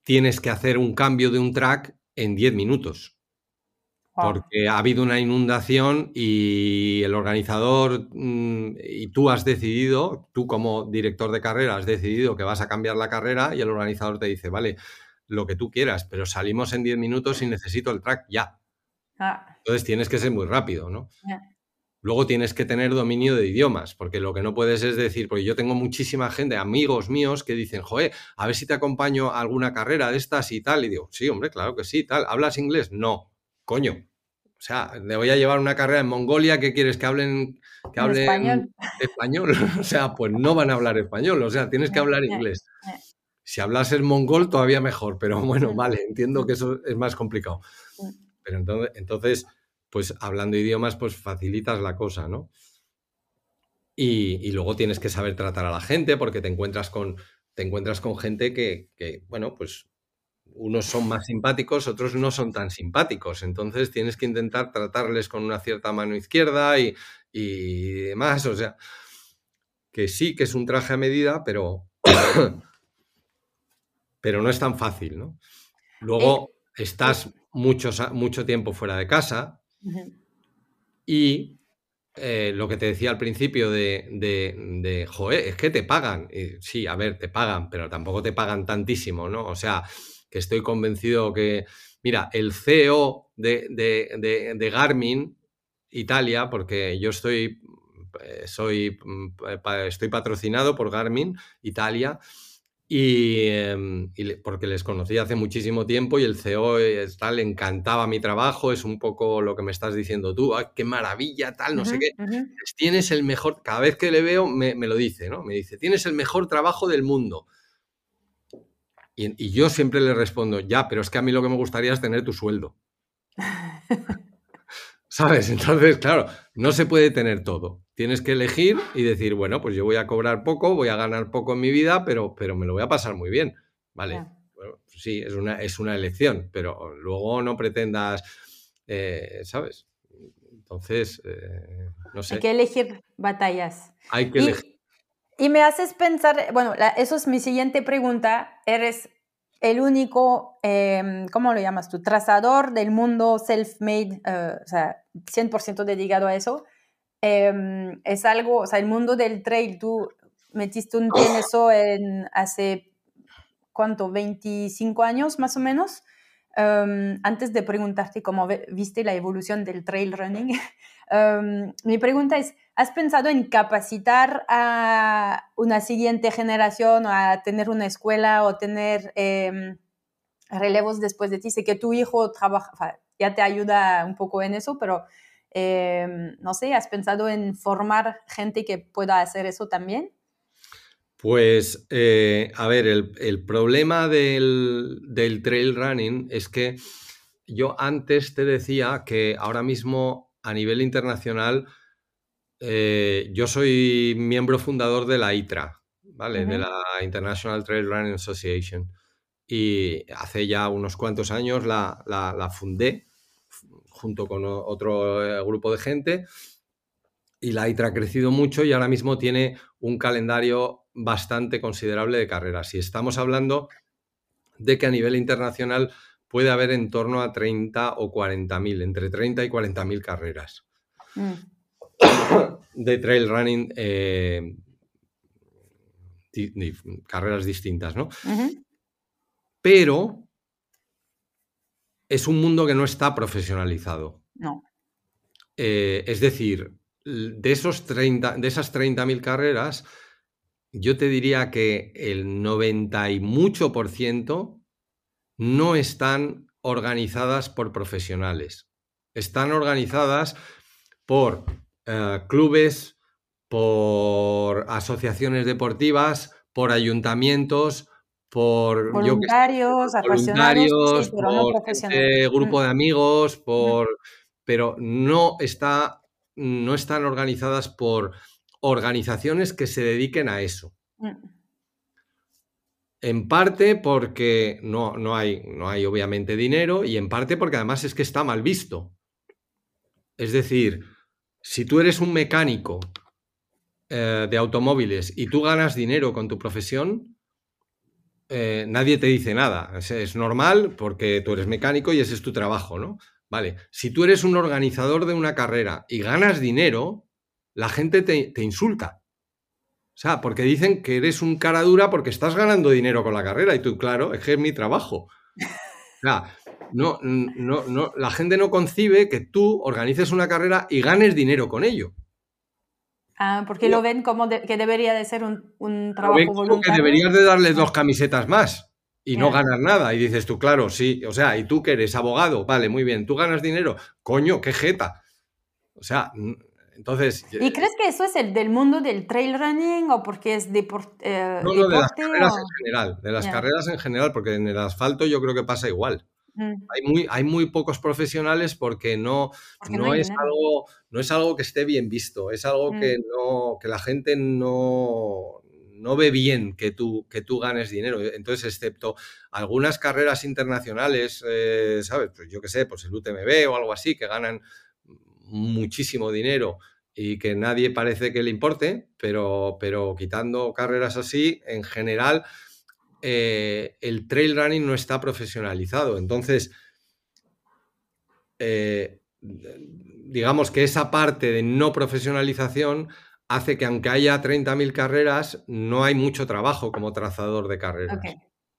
Speaker 2: tienes que hacer un cambio de un track en 10 minutos. Porque ha habido una inundación y el organizador mm, y tú has decidido, tú como director de carrera has decidido que vas a cambiar la carrera y el organizador te dice, vale, lo que tú quieras, pero salimos en 10 minutos y necesito el track ya. Ah. Entonces tienes que ser muy rápido, ¿no? Luego tienes que tener dominio de idiomas, porque lo que no puedes es decir, porque yo tengo muchísima gente, amigos míos, que dicen, joder, a ver si te acompaño a alguna carrera de estas y tal. Y digo, sí, hombre, claro que sí, tal. ¿Hablas inglés? No, coño, o sea, le voy a llevar una carrera en Mongolia, ¿qué quieres? Que hablen, que hablen español. español. o sea, pues no van a hablar español, o sea, tienes que hablar inglés. Si hablas el mongol, todavía mejor, pero bueno, vale, entiendo que eso es más complicado. Pero entonces, entonces, pues hablando idiomas, pues facilitas la cosa, ¿no? Y, luego tienes que saber tratar a la gente porque te encuentras con, te encuentras con gente que, que bueno, pues unos son más simpáticos, otros no son tan simpáticos. Entonces tienes que intentar tratarles con una cierta mano izquierda y, demás. O sea, que sí que es un traje a medida, pero, pero no es tan fácil, ¿no? Luego eh, estás mucho, mucho tiempo fuera de casa y eh, lo que te decía al principio de, de, de, joder, es que te pagan. sí, a ver, te pagan, pero tampoco te pagan tantísimo, ¿no? O sea, que estoy convencido que, mira, el CEO de, Garmin Italia, porque yo estoy, eh, soy, mm, estoy patrocinado por Garmin Italia, y, em, porque les conocí hace muchísimo tiempo y el CEO tal, le encantaba mi trabajo, es un poco lo que me estás diciendo tú, qué maravilla, tal, no sé qué. Tienes el mejor, cada vez que le veo me, me, lo dice, ¿no? Me dice, tienes el mejor trabajo del mundo. Y, yo siempre le respondo, ya, pero es que a mí lo que me gustaría es tener tu sueldo. ¿Sabes? Entonces, claro, no se puede tener todo. Tienes que elegir y decir, bueno, pues yo voy a cobrar poco, voy a ganar poco en mi vida, pero, pero me lo voy a pasar muy bien. Vale. Bueno, sí, es una, es una elección, pero luego no pretendas, eh, ¿sabes? Entonces, eh, no sé.
Speaker 1: Hay que elegir batallas.
Speaker 2: Hay que elegir
Speaker 1: y me haces pensar, bueno, eso es mi siguiente pregunta. Eres el único, em, ¿cómo lo llamas tú? Trazador del mundo self-made, eh, o sea, 100% dedicado a eso. Em, es algo, o sea, el mundo del trail, tú metiste un pie en eso en hace, ¿cuánto? 25 años más o menos. Em, antes de preguntarte cómo viste la evolución del trail running, mi pregunta es, ¿Has pensado en capacitar a una siguiente generación o a tener una escuela o tener em, relevos después de ti? Sé que tu hijo trabaja, ya te ayuda un poco en eso, pero em, no sé, ¿has pensado en formar gente que pueda hacer eso también?
Speaker 2: Pues, eh, a ver, el, problema del, trail running es que yo antes te decía que ahora mismo a nivel internacional eh, yo soy miembro fundador de la ITRA, ¿vale? De la International Trail Running Association. Y hace ya unos cuantos años la, fundé. junto con otro eh, grupo de gente. Y la ITRA ha crecido mucho y ahora mismo tiene un calendario bastante considerable de carreras. Y estamos hablando de que a nivel internacional puede haber en torno a 30 o 40 mil, entre 30 y 40 mil carreras mm. de trail running, eh, carreras distintas, ¿no? Pero es un mundo que no está profesionalizado.
Speaker 1: No.
Speaker 2: Eh, es decir, de, esos 30, de esas 30.000 carreras, yo te diría que el 90 y mucho por ciento no están organizadas por profesionales. Están organizadas por eh, clubes, por asociaciones deportivas, por ayuntamientos, por
Speaker 1: voluntarios,
Speaker 2: voluntarios, por grupo mm. de amigos, por pero no está no están organizadas por organizaciones que se dediquen a eso. Mm. En parte porque no, no, hay, no hay obviamente dinero y en parte porque además es que está mal visto. Es decir, si tú eres un mecánico eh, de automóviles y tú ganas dinero con tu profesión, eh, nadie te dice nada. Es, normal porque tú eres mecánico y ese es tu trabajo, ¿no? Vale, si tú eres un organizador de una carrera y ganas dinero, la gente te, insulta. O sea, porque dicen que eres un cara dura porque estás ganando dinero con la carrera y tú, claro, es que es mi trabajo. O sea, no, no, no, la gente no concibe que tú organices una carrera y ganes dinero con ello.
Speaker 1: Ah, porque lo ven como que debería de ser un, un trabajo voluntario.
Speaker 2: que deberías de darles dos camisetas más y no ganas nada. Y dices tú, claro, sí, o sea, y tú que eres abogado, vale, muy bien, tú ganas dinero, coño, qué jeta. O sea, entonces...
Speaker 1: ¿Y crees que eso es el del mundo del trail running o porque es deport,
Speaker 2: eh, no, no, de las carreras en general, de las carreras en general, porque en el asfalto yo creo que pasa igual. Hay, muy, hay muy pocos profesionales porque no, no, es algo, no es algo que esté bien visto, es algo que, mm. no, que la gente no, no ve bien que tú, que tú ganes dinero. Entonces, excepto algunas carreras internacionales, eh, ¿sabes? Pues yo qué sé, pues el UTMB o algo así, que ganan muchísimo dinero y que nadie parece que le importe, pero, pero quitando carreras así, en general, eh, el trail running no está profesionalizado. Entonces, eh, digamos que esa parte de no profesionalización hace que aunque haya 30.000 carreras, no hay mucho trabajo como trazador de carreras.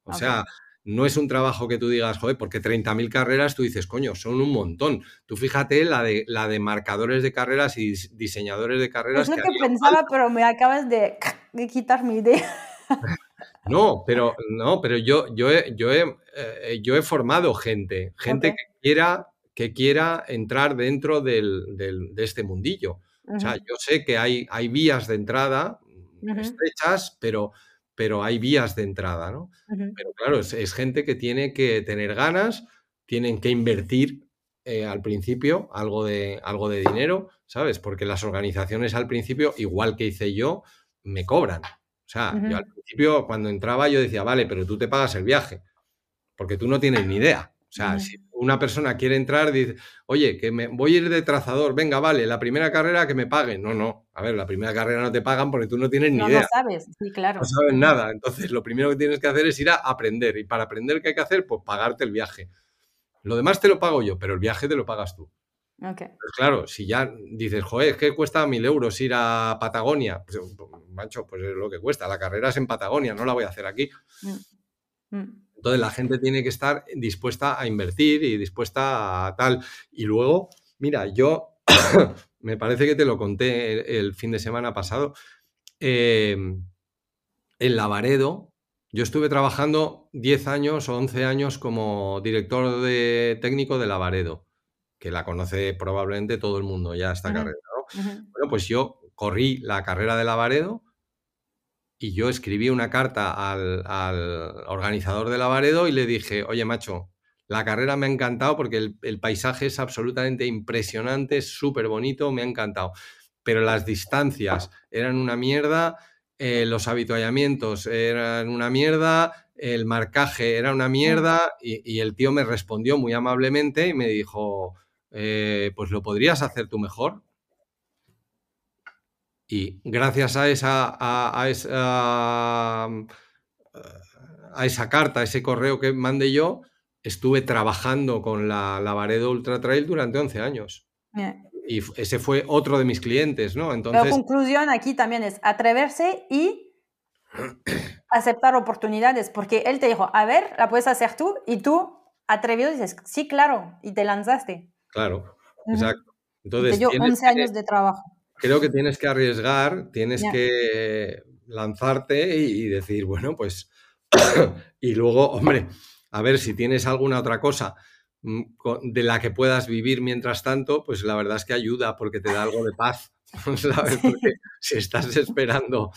Speaker 2: O sea, no es un trabajo que tú digas, joder, porque 30.000 carreras, tú dices, coño, son un montón. Tú fíjate la de, la de marcadores de carreras y diseñadores de carreras.
Speaker 1: Es lo que, pensaba, pero me acabas de, quitar mi idea.
Speaker 2: No, pero no, pero yo, yo, he, yo, he, eh, yo he formado gente, gente que, quiera, que quiera entrar dentro del, de este mundillo. O sea, yo sé que hay, hay vías de entrada estrechas, pero, pero hay vías de entrada, ¿no? Pero claro, es, gente que tiene que tener ganas, tienen que invertir eh, al principio algo de, algo de dinero, ¿sabes? Porque las organizaciones al principio, igual que hice yo, me cobran. O sea, yo al principio cuando entraba yo decía, vale, pero tú te pagas el viaje, porque tú no tienes ni idea. O sea, si una persona quiere entrar, dice, oye, que me voy a ir de trazador, venga, vale, la primera carrera que me paguen. No, no, a ver, la primera carrera no te pagan porque tú no tienes ni idea.
Speaker 1: No sabes, sí, claro.
Speaker 2: No sabes nada. Entonces, lo primero que tienes que hacer es ir a aprender. Y para aprender, ¿qué hay que hacer? Pues pagarte el viaje. Lo demás te lo pago yo, pero el viaje te lo pagas tú.
Speaker 1: Okay.
Speaker 2: Pues claro, si ya dices, joder, es que cuesta mil euros ir a Patagonia, pues, macho, pues es lo que cuesta. La carrera es en Patagonia, no la voy a hacer aquí. Mm. Mm. Entonces la gente tiene que estar dispuesta a invertir y dispuesta a tal. Y luego, mira, yo me parece que te lo conté el, fin de semana pasado. Em, en Lavaredo, yo estuve trabajando 10 años o 11 años como director de, técnico de Lavaredo, que la conoce probablemente todo el mundo ya esta carrera. Bueno, pues yo corrí la carrera de Lavaredo y yo escribí una carta al, organizador de Lavaredo y le dije, oye macho, la carrera me ha encantado porque el, paisaje es absolutamente impresionante, es súper bonito, me ha encantado. Pero las distancias eran una mierda, eh, los habituallamientos eran una mierda, el marcaje era una mierda y, y, el tío me respondió muy amablemente y me dijo, eh, pues lo podrías hacer tú mejor. Y gracias a esa, a, esa, a esa carta, a ese correo que mandé yo, estuve trabajando con la Lavaredo Ultra Trail durante 11 años. Y ese fue otro de mis clientes, ¿no?
Speaker 1: Entonces... La conclusión aquí también es atreverse y aceptar oportunidades, porque él te dijo, a ver, la puedes hacer tú, y tú, atrevido, dices, sí, claro, y te lanzaste.
Speaker 2: Claro, exacto. Entonces,
Speaker 1: te dio 11 años de trabajo.
Speaker 2: Creo que tienes que arriesgar, tienes que lanzarte y, decir, bueno, pues, y luego, hombre, a ver si tienes alguna otra cosa mm, de la que puedas vivir mientras tanto, pues la verdad es que ayuda porque te da algo de paz, ¿sabes? Porque si estás esperando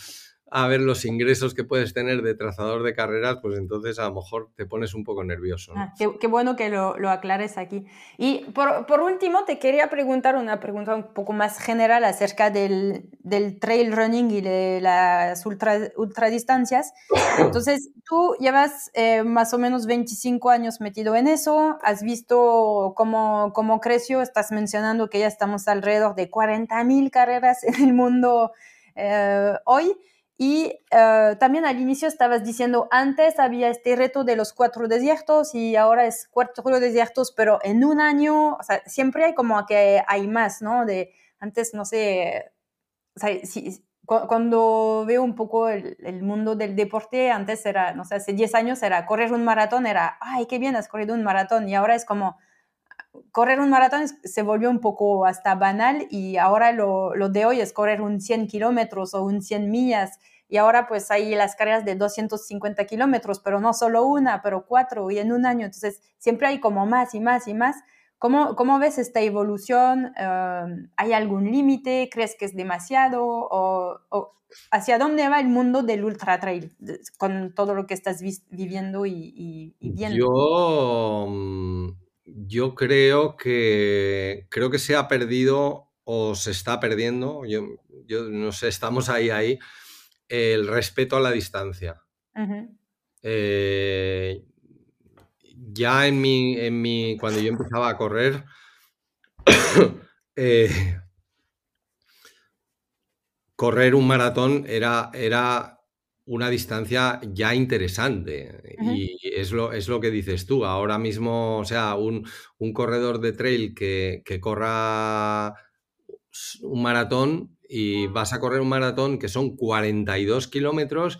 Speaker 2: a ver los ingresos que puedes tener de trazador de carreras, pues entonces a lo mejor te pones un poco nervioso.
Speaker 1: Ah, qué, bueno que lo, lo, aclares aquí. Y por, por, último, te quería preguntar una pregunta un poco más general acerca del, del trail running y de las ultra, ultradistancias. Entonces, tú llevas eh, más o menos 25 años metido en eso, has visto cómo, cómo creció, estás mencionando que ya estamos alrededor de 40.000 carreras en el mundo eh, hoy. Y eh, también al inicio estabas diciendo, antes había este reto de los cuatro desiertos y ahora es cuatro desiertos, pero en un año, o sea, siempre hay como que hay más, ¿no? De antes, no sé, o sea, cuando veo un poco el, el, mundo del deporte, antes era, no sé, hace 10 años era correr un maratón, era, ay, qué bien, has corrido un maratón. Y ahora es como, correr un maratón se volvió un poco hasta banal y ahora lo, lo de hoy es correr un 100 kilómetros o un 100 millas y ahora pues hay las carreras de 250 kilómetros, pero no solo una, pero cuatro y en un año. Entonces siempre hay como más y más y más. ¿Cómo, cómo ves esta evolución? Em, ¿Hay algún límite? ¿Crees que es demasiado? ¿O, hacia dónde va el mundo del ultra trail con todo lo que estás viviendo y, y, viendo?
Speaker 2: Yo yo creo que creo que se ha perdido o se está perdiendo, yo, yo no sé, estamos ahí, ahí, el respeto a la distancia. Eh, ya en mi, en mi, cuando yo empezaba a correr, eh, correr un maratón era, era una distancia ya interesante. Y es lo, es lo que dices tú. Ahora mismo, o sea, un, corredor de trail que, corra un maratón y vas a correr un maratón que son 42 kilómetros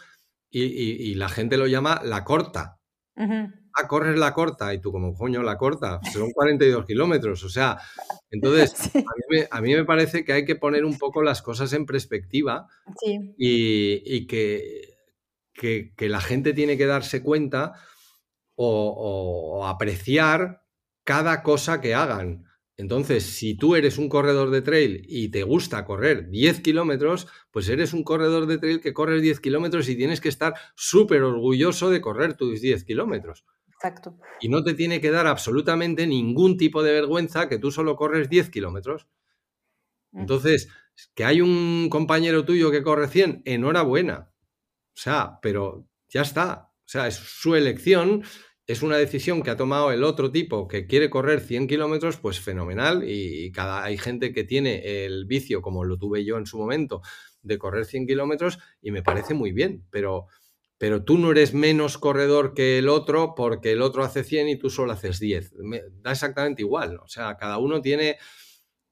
Speaker 2: y, la gente lo llama la corta. A correr la corta. Y tú como, coño, la corta. Son 42 kilómetros. O sea, entonces, a, mí me, parece que hay que poner un poco las cosas en perspectiva y que que, la gente tiene que darse cuenta o, apreciar cada cosa que hagan. Entonces, si tú eres un corredor de trail y te gusta correr 10 kilómetros, pues eres un corredor de trail que corres 10 kilómetros y tienes que estar súper orgulloso de correr tus 10 kilómetros.
Speaker 1: Exacto.
Speaker 2: Y no te tiene que dar absolutamente ningún tipo de vergüenza que tú solo corres 10 kilómetros. Mm. Entonces, que hay un compañero tuyo que corre 100, enhorabuena. O sea, pero ya está. O sea, es su elección, es una decisión que ha tomado el otro tipo que quiere correr 100 kilómetros, pues fenomenal. Y cada, hay gente que tiene el vicio, como lo tuve yo en su momento, de correr 100 kilómetros y me parece muy bien, pero, pero tú no eres menos corredor que el otro porque el otro hace 100 y tú solo haces 10. da exactamente igual. O sea, cada uno tiene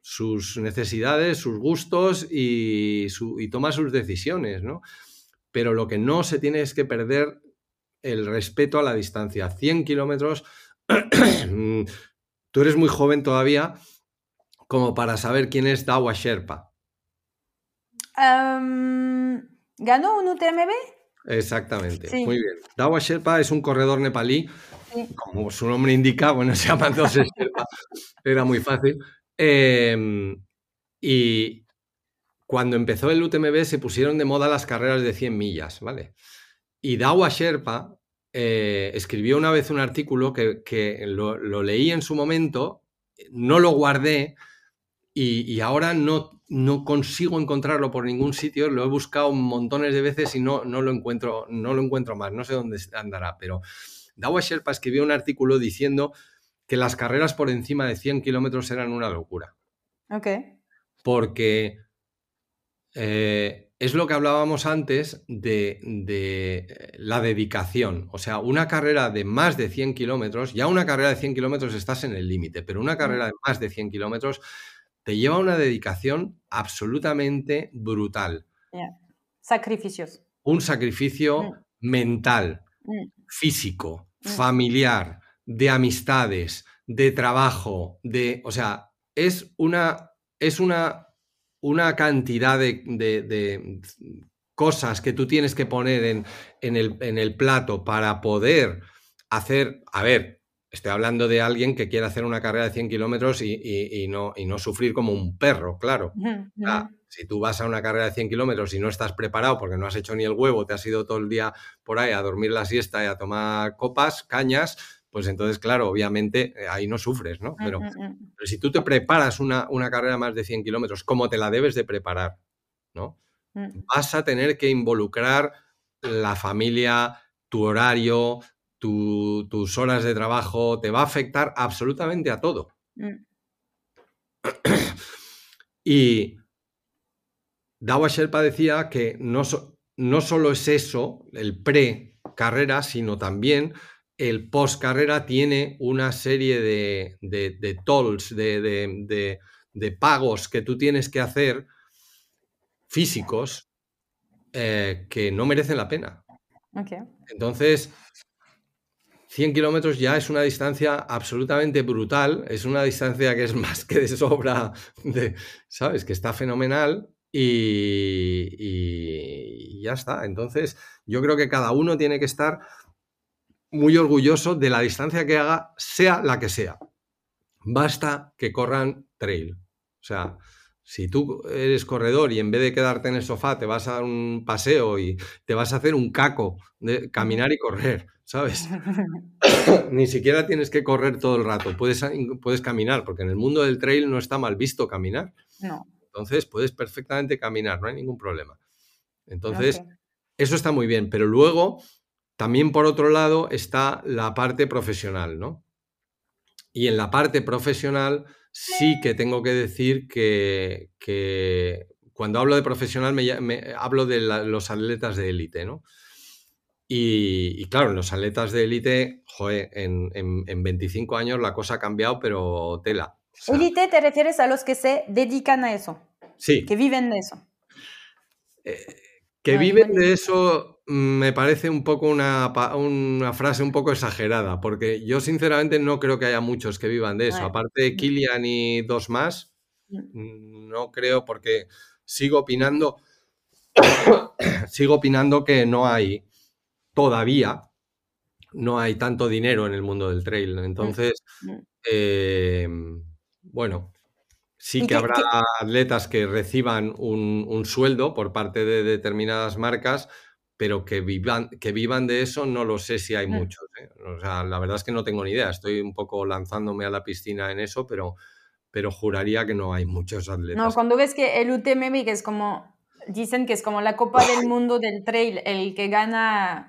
Speaker 2: sus necesidades, sus gustos y toma sus decisiones, ¿no? Pero lo que no se tiene es que perder el respeto a la distancia. 100 kilómetros, tú eres muy joven todavía como para saber quién es Dawa Sherpa.
Speaker 1: ¿Ganó un UTMB?
Speaker 2: Exactamente, muy bien. Dawa Sherpa es un corredor nepalí, como su nombre indica, bueno, se llama entonces Sherpa, era muy fácil. Em, y, cuando empezó el UTMB se pusieron de moda las carreras de 100 millas, ¿vale? Y Dawa Sherpa eh, escribió una vez un artículo que, lo, leí en su momento, no lo guardé y, ahora no, no, consigo encontrarlo por ningún sitio, lo he buscado montones de veces y no, no, lo, encuentro, no lo encuentro más, no sé dónde andará, pero Dawa Sherpa escribió un artículo diciendo que las carreras por encima de 100 kilómetros eran una locura.
Speaker 1: Ok.
Speaker 2: Porque eh, es lo que hablábamos antes de, de, la dedicación. O sea, una carrera de más de 100 kilómetros, ya una carrera de 100 kilómetros estás en el límite, pero una carrera de más de 100 kilómetros te lleva una dedicación absolutamente brutal.
Speaker 1: Sacrificios.
Speaker 2: Un sacrificio mm. mental, mm. físico, mm. familiar, de amistades, de trabajo, de. O sea, es una. Es una una cantidad de, cosas que tú tienes que poner en, el, plato para poder hacer, a ver, estoy hablando de alguien que quiere hacer una carrera de 100 kilómetros y, no, y no sufrir como un perro, claro. si tú vas a una carrera de 100 kilómetros y no estás preparado porque no has hecho ni el huevo, te has ido todo el día por ahí a dormir la siesta y a tomar copas, cañas, pues entonces, claro, obviamente eh, ahí no sufres, ¿no?
Speaker 1: Mm,
Speaker 2: pero,
Speaker 1: mm, mm.
Speaker 2: pero si tú te preparas una, una, carrera más de 100 kilómetros, como te la debes de preparar, ¿no? Vas a tener que involucrar la familia, tu horario, tus horas de trabajo, te va a afectar absolutamente a todo. y Dawa Sherpa decía que no, no solo es eso, el pre-carrera, sino también el post carrera tiene una serie de, de, tolls, de, pagos que tú tienes que hacer físicos eh, que no merecen la pena. Entonces, 100 kilómetros ya es una distancia absolutamente brutal, es una distancia que es más que de sobra, de, ¿sabes? Que está fenomenal y, y ya está. Entonces, yo creo que cada uno tiene que estar muy orgulloso de la distancia que haga, sea la que sea. Basta que corran trail. O sea, si tú eres corredor y en vez de quedarte en el sofá te vas a dar un paseo y te vas a hacer un caco de caminar y correr, ¿sabes? Ni siquiera tienes que correr todo el rato, puedes, puedes caminar, porque en el mundo del trail no está mal visto caminar.
Speaker 1: No.
Speaker 2: Entonces puedes perfectamente caminar, no hay ningún problema. Entonces, eso está muy bien, pero luego también por otro lado está la parte profesional, ¿no? Y en la parte profesional sí que tengo que decir que, cuando hablo de profesional me, hablo de los atletas de élite, ¿no? Y, claro, los atletas de élite, joder, en, 25 años la cosa ha cambiado, pero tela.
Speaker 1: élite te refieres a los que se dedican a eso.
Speaker 2: Sí.
Speaker 1: Que viven de eso.
Speaker 2: Eh, que viven de eso me parece un poco una, una, frase un poco exagerada, porque yo sinceramente no creo que haya muchos que vivan de eso. Aparte de Kilian y dos más, mm, no creo porque sigo opinando, sigo opinando que no hay todavía, no hay tanto dinero en el mundo del trail. Entonces, em, bueno, sí que habrá atletas que reciban un, un sueldo por parte de determinadas marcas pero que vivan, que vivan de eso no lo sé si hay muchos. ¿eh? O sea, la verdad es que no tengo ni idea. Estoy un poco lanzándome a la piscina en eso, pero, pero juraría que no hay muchos atletas.
Speaker 1: No, cuando ves que el UTMB, que es como, dicen que es como la Copa del Mundo del Trail, el que gana,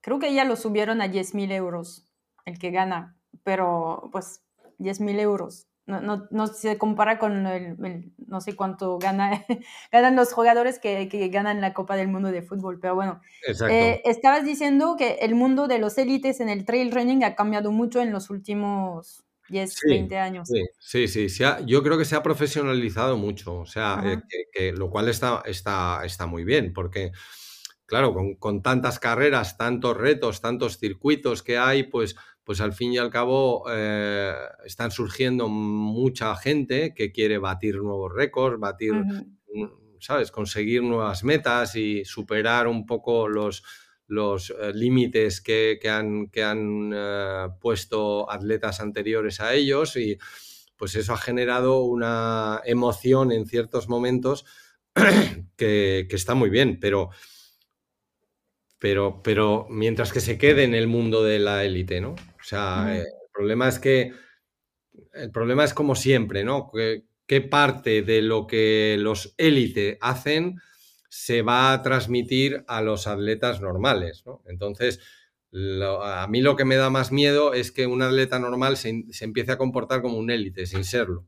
Speaker 1: creo que ya lo subieron a 10 mil euros, el que gana, pero pues 10 mil euros no, no, no, se compara con el, no sé cuánto gana, ganan los jugadores que, que, ganan la Copa del Mundo de Fútbol, pero bueno. Eh, estabas diciendo que el mundo de los élites en el trail running ha cambiado mucho en los últimos 10, 20 años.
Speaker 2: Sí, sí, sí yo creo que se ha profesionalizado mucho, o sea, eh, que, lo cual está, está, está muy bien, porque claro, con, con tantas carreras, tantos retos, tantos circuitos que hay, pues pues al fin y al cabo eh, están surgiendo mucha gente que quiere batir nuevos récords, batir, mm, ¿sabes? Conseguir nuevas metas y superar un poco los, los eh, límites que, han, que han eh, puesto atletas anteriores a ellos y pues eso ha generado una emoción en ciertos momentos que, que está muy bien, pero pero, pero mientras que se quede en el mundo de la élite, ¿no? O sea, eh, el problema es que, el problema es como siempre, ¿no? ¿Qué parte de lo que los élite hacen se va a transmitir a los atletas normales, ¿no? Entonces, a mí lo que me da más miedo es que un atleta normal se, empiece a comportar como un élite sin serlo.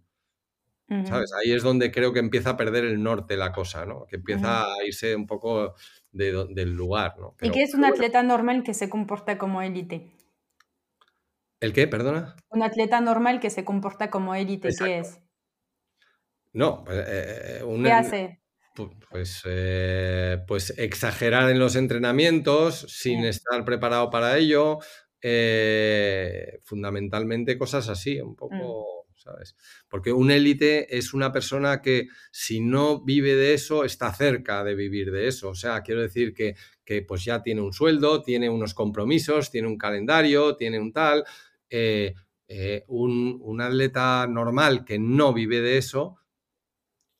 Speaker 2: ¿Sabes? Ahí es donde creo que empieza a perder el norte la cosa, ¿no? Que empieza a irse un poco del lugar, ¿no?
Speaker 1: ¿Y qué es un atleta normal que se comporta como élite?
Speaker 2: ¿El qué? Perdona.
Speaker 1: Un atleta normal que se comporta como élite, ¿qué es?
Speaker 2: No, pues, eh,
Speaker 1: eh, ¿qué hace?
Speaker 2: Pues, eh, pues exagerar en los entrenamientos sin estar preparado para ello. fundamentalmente cosas así, un mm. poco, ¿sabes? Porque un élite es una persona que si no vive de eso, está cerca de vivir de eso. O sea, quiero decir que, que pues ya tiene un sueldo, tiene unos compromisos, tiene un calendario, tiene un tal. Eh, eh, un, atleta normal que no vive de eso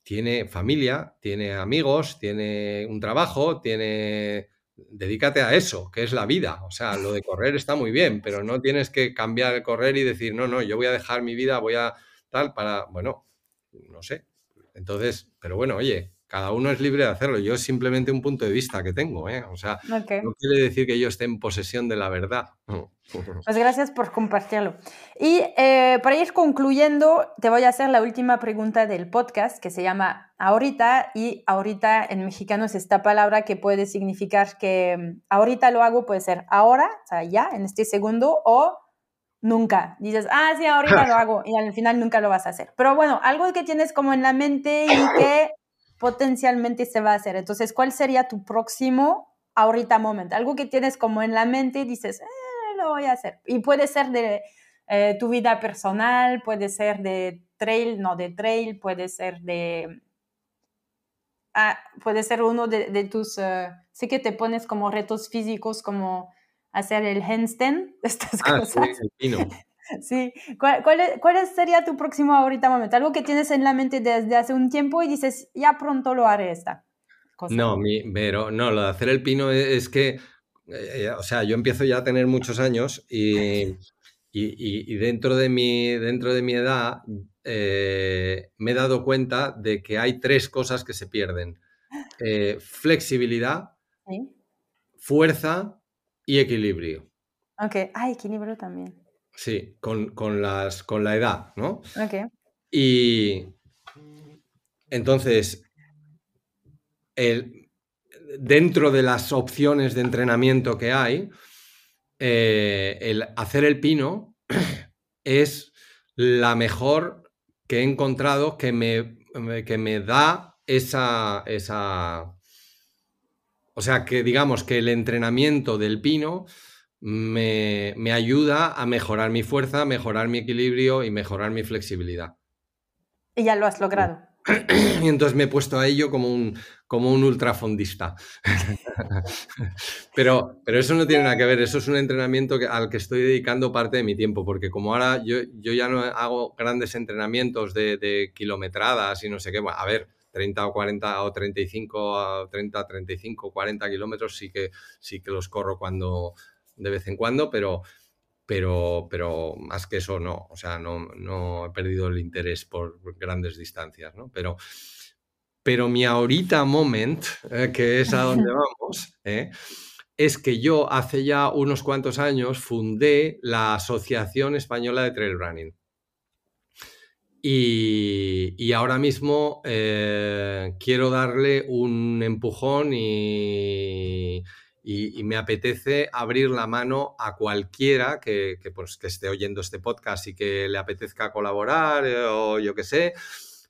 Speaker 2: tiene familia, tiene amigos, tiene un trabajo, tiene... Dedícate a eso, que es la vida. O sea, lo de correr está muy bien, pero no tienes que cambiar el correr y decir, no, no, yo voy a dejar mi vida, voy a tal para, bueno, no sé. Entonces, pero bueno, oye, cada uno es libre de hacerlo. Yo es simplemente un punto de vista que tengo, ¿eh? O sea, no quiere decir que yo esté en posesión de la verdad.
Speaker 1: Pues gracias por compartirlo. Y eh, para ir concluyendo, te voy a hacer la última pregunta del podcast que se llama ahorita y ahorita en mexicano es esta palabra que puede significar que mm, ahorita lo hago, puede ser ahora, o sea, ya, en este segundo, o nunca. Dices, ah, sí, ahorita lo hago y al final nunca lo vas a hacer. Pero bueno, algo que tienes como en la mente y que potencialmente se va a hacer. Entonces, ¿cuál sería tu próximo ahorita momento? Algo que tienes como en la mente y dices, eh, lo voy a hacer. Y puede ser de eh, tu vida personal, puede ser de trail, no de trail, puede ser de... Ah, puede ser uno de, tus... Uh, sí que te pones como retos físicos como hacer el handstand, estas ah, cosas. Sí, el pino. Sí, ¿Cuál, cuál, sería tu próximo ahorita momento? Algo que tienes en la mente desde hace un tiempo y dices, ya pronto lo haré esta
Speaker 2: cosa. No, mi, pero no, lo de hacer el pino es, que, eh, o sea, yo empiezo ya a tener muchos años y, y, dentro, de mi, dentro de mi edad eh, me he dado cuenta de que hay tres cosas que se pierden. Eh, flexibilidad, fuerza y equilibrio.
Speaker 1: Ok, ah, equilibrio también.
Speaker 2: Sí, con, las, con la edad, ¿no?
Speaker 1: Ok.
Speaker 2: Y entonces, el, dentro de las opciones de entrenamiento que hay, eh, el hacer el pino es la mejor que he encontrado que me, que me da esa, esa... O sea, que digamos que el entrenamiento del pino me, ayuda a mejorar mi fuerza, mejorar mi equilibrio y mejorar mi flexibilidad.
Speaker 1: Y ya lo has logrado.
Speaker 2: Y entonces me he puesto a ello como un, como un ultrafondista. pero, pero eso no tiene nada que ver, eso es un entrenamiento al que estoy dedicando parte de mi tiempo, porque como ahora yo, yo ya no hago grandes entrenamientos de, de, kilometradas y no sé qué, a ver, 30 o 40 o 35, 30, 35, 40 kilómetros sí que, sí que los corro cuando, de vez en cuando, pero, pero, pero más que eso no, o sea, no, he perdido el interés por grandes distancias, ¿no? Pero, pero mi ahorita moment, eh, que es a donde vamos, eh, es que yo hace ya unos cuantos años fundé la Asociación Española de Trail Running. Y, ahora mismo eh, quiero darle un empujón y, y, me apetece abrir la mano a cualquiera que, pues, que, esté oyendo este podcast y que le apetezca colaborar eh, o yo qué sé,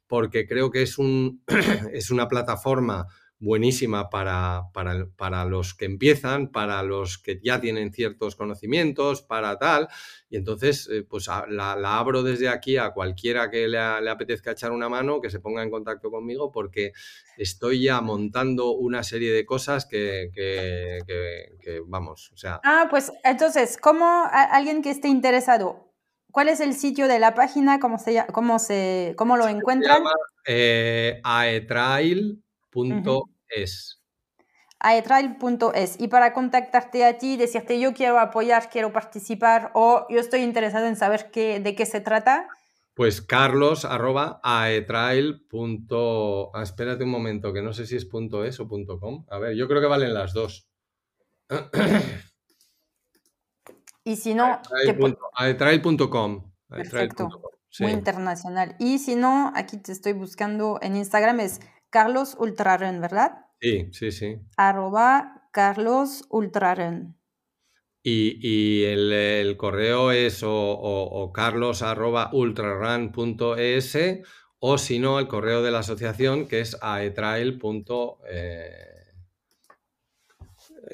Speaker 2: porque creo que es, un, es una plataforma buenísima para, para, los que empiezan, para los que ya tienen ciertos conocimientos, para tal. Y entonces, eh, pues la, abro desde aquí a cualquiera que le, apetezca echar una mano, que se ponga en contacto conmigo, porque estoy ya montando una serie de cosas que, vamos, o sea...
Speaker 1: Ah, pues entonces, ¿cómo alguien que esté interesado ¿Cuál es el sitio de la página? ¿Cómo, se, cómo, se, cómo lo encuentran? Se llama
Speaker 2: eh, aetrail es
Speaker 1: aetrail.es y para contactarte a ti, decirte yo quiero apoyar, quiero participar o yo estoy interesado en saber qué, de qué se trata.
Speaker 2: Pues carlos arroba aetrail. Ah, espérate un momento, que no sé si es punto .es o punto .com. A ver, yo creo que valen las dos.
Speaker 1: Y si no...
Speaker 2: Aetrail.com.
Speaker 1: Perfecto. Muy internacional. Y si no, aquí te estoy buscando en Instagram, es Carlos Ultraren, ¿verdad?
Speaker 2: Sí, sí, sí.
Speaker 1: Arroba Carlos Ultraren.
Speaker 2: Y, el, correo es o, carlos arroba ultrarun.es o si no, el correo de la asociación que es aetrail. Eh,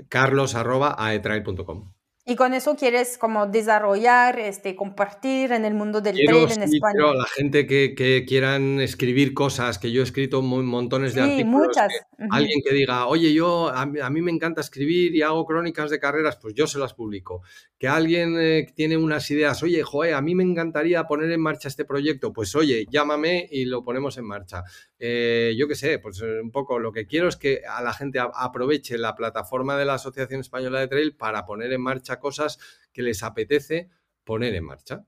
Speaker 2: carlos arroba aetrail.com.
Speaker 1: Y con eso quieres como desarrollar, este, compartir en el mundo del trail en España. Pero
Speaker 2: la gente que, que, quieran escribir cosas, que yo he escrito muy, montones de sí,
Speaker 1: muchas.
Speaker 2: Alguien que diga, oye, yo a mí, me encanta escribir y hago crónicas de carreras, pues yo se las publico. Que alguien eh, tiene unas ideas, oye, joe, a mí me encantaría poner en marcha este proyecto, pues oye, llámame y lo ponemos en marcha. Eh, yo qué sé, pues eh, un poco lo que quiero es que a la gente aproveche la plataforma de la Asociación Española de Trail para poner en marcha cosas que les apetece poner en marcha.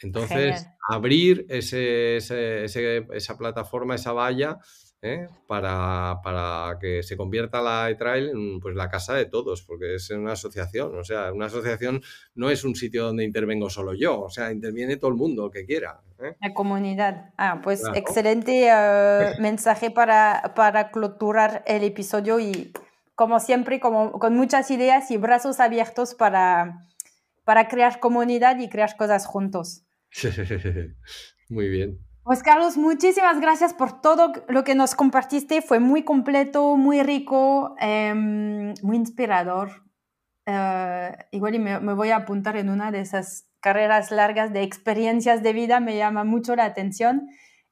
Speaker 2: Entonces, abrir ese, esa plataforma, esa valla, ¿eh? para, para, que se convierta la e-trail en pues, la casa de todos, porque es una asociación. O sea, una asociación no es un sitio donde intervengo solo yo, o sea, interviene todo el mundo que quiera.
Speaker 1: ¿eh? La comunidad. Ah, pues excelente eh, mensaje para, para cloturar el episodio y como siempre, como, con muchas ideas y brazos abiertos para, para crear comunidad y crear cosas juntos.
Speaker 2: Muy bien.
Speaker 1: Pues Carlos, muchísimas gracias por todo lo que nos compartiste. Fue muy completo, muy rico, em, muy inspirador. Eh, igual y me, voy a apuntar en una de esas carreras largas de experiencias de vida, me llama mucho la atención.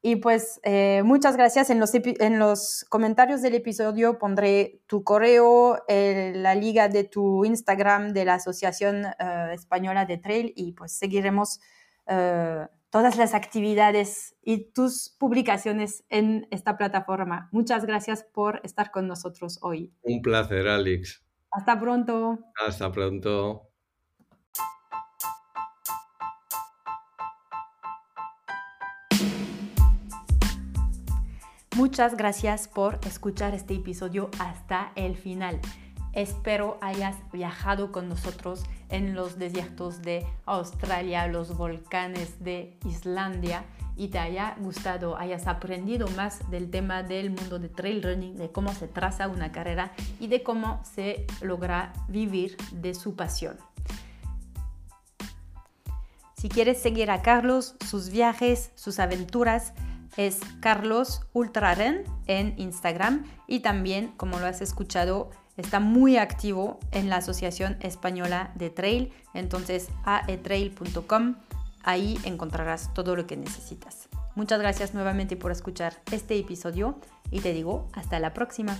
Speaker 1: Y pues eh, muchas gracias. En los, en los comentarios del episodio pondré tu correo, la liga de tu Instagram de la Asociación eh, Española de Trail y pues seguiremos eh, todas las actividades y tus publicaciones en esta plataforma. Muchas gracias por estar con nosotros hoy.
Speaker 2: Un placer, Alex.
Speaker 1: Hasta pronto.
Speaker 2: Hasta pronto.
Speaker 1: Muchas gracias por escuchar este episodio hasta el final. Espero hayas viajado con nosotros en los desiertos de Australia, los volcanes de Islandia y te haya gustado, hayas aprendido más del tema del mundo de trail running, de cómo se traza una carrera y de cómo se logra vivir de su pasión. Si quieres seguir a Carlos, sus viajes, sus aventuras, es Carlos Ultraren en Instagram y también, como lo has escuchado, está muy activo en la Asociación Española de Trail, entonces aetrail.com, ahí encontrarás todo lo que necesitas. Muchas gracias nuevamente por escuchar este episodio y te digo hasta la próxima.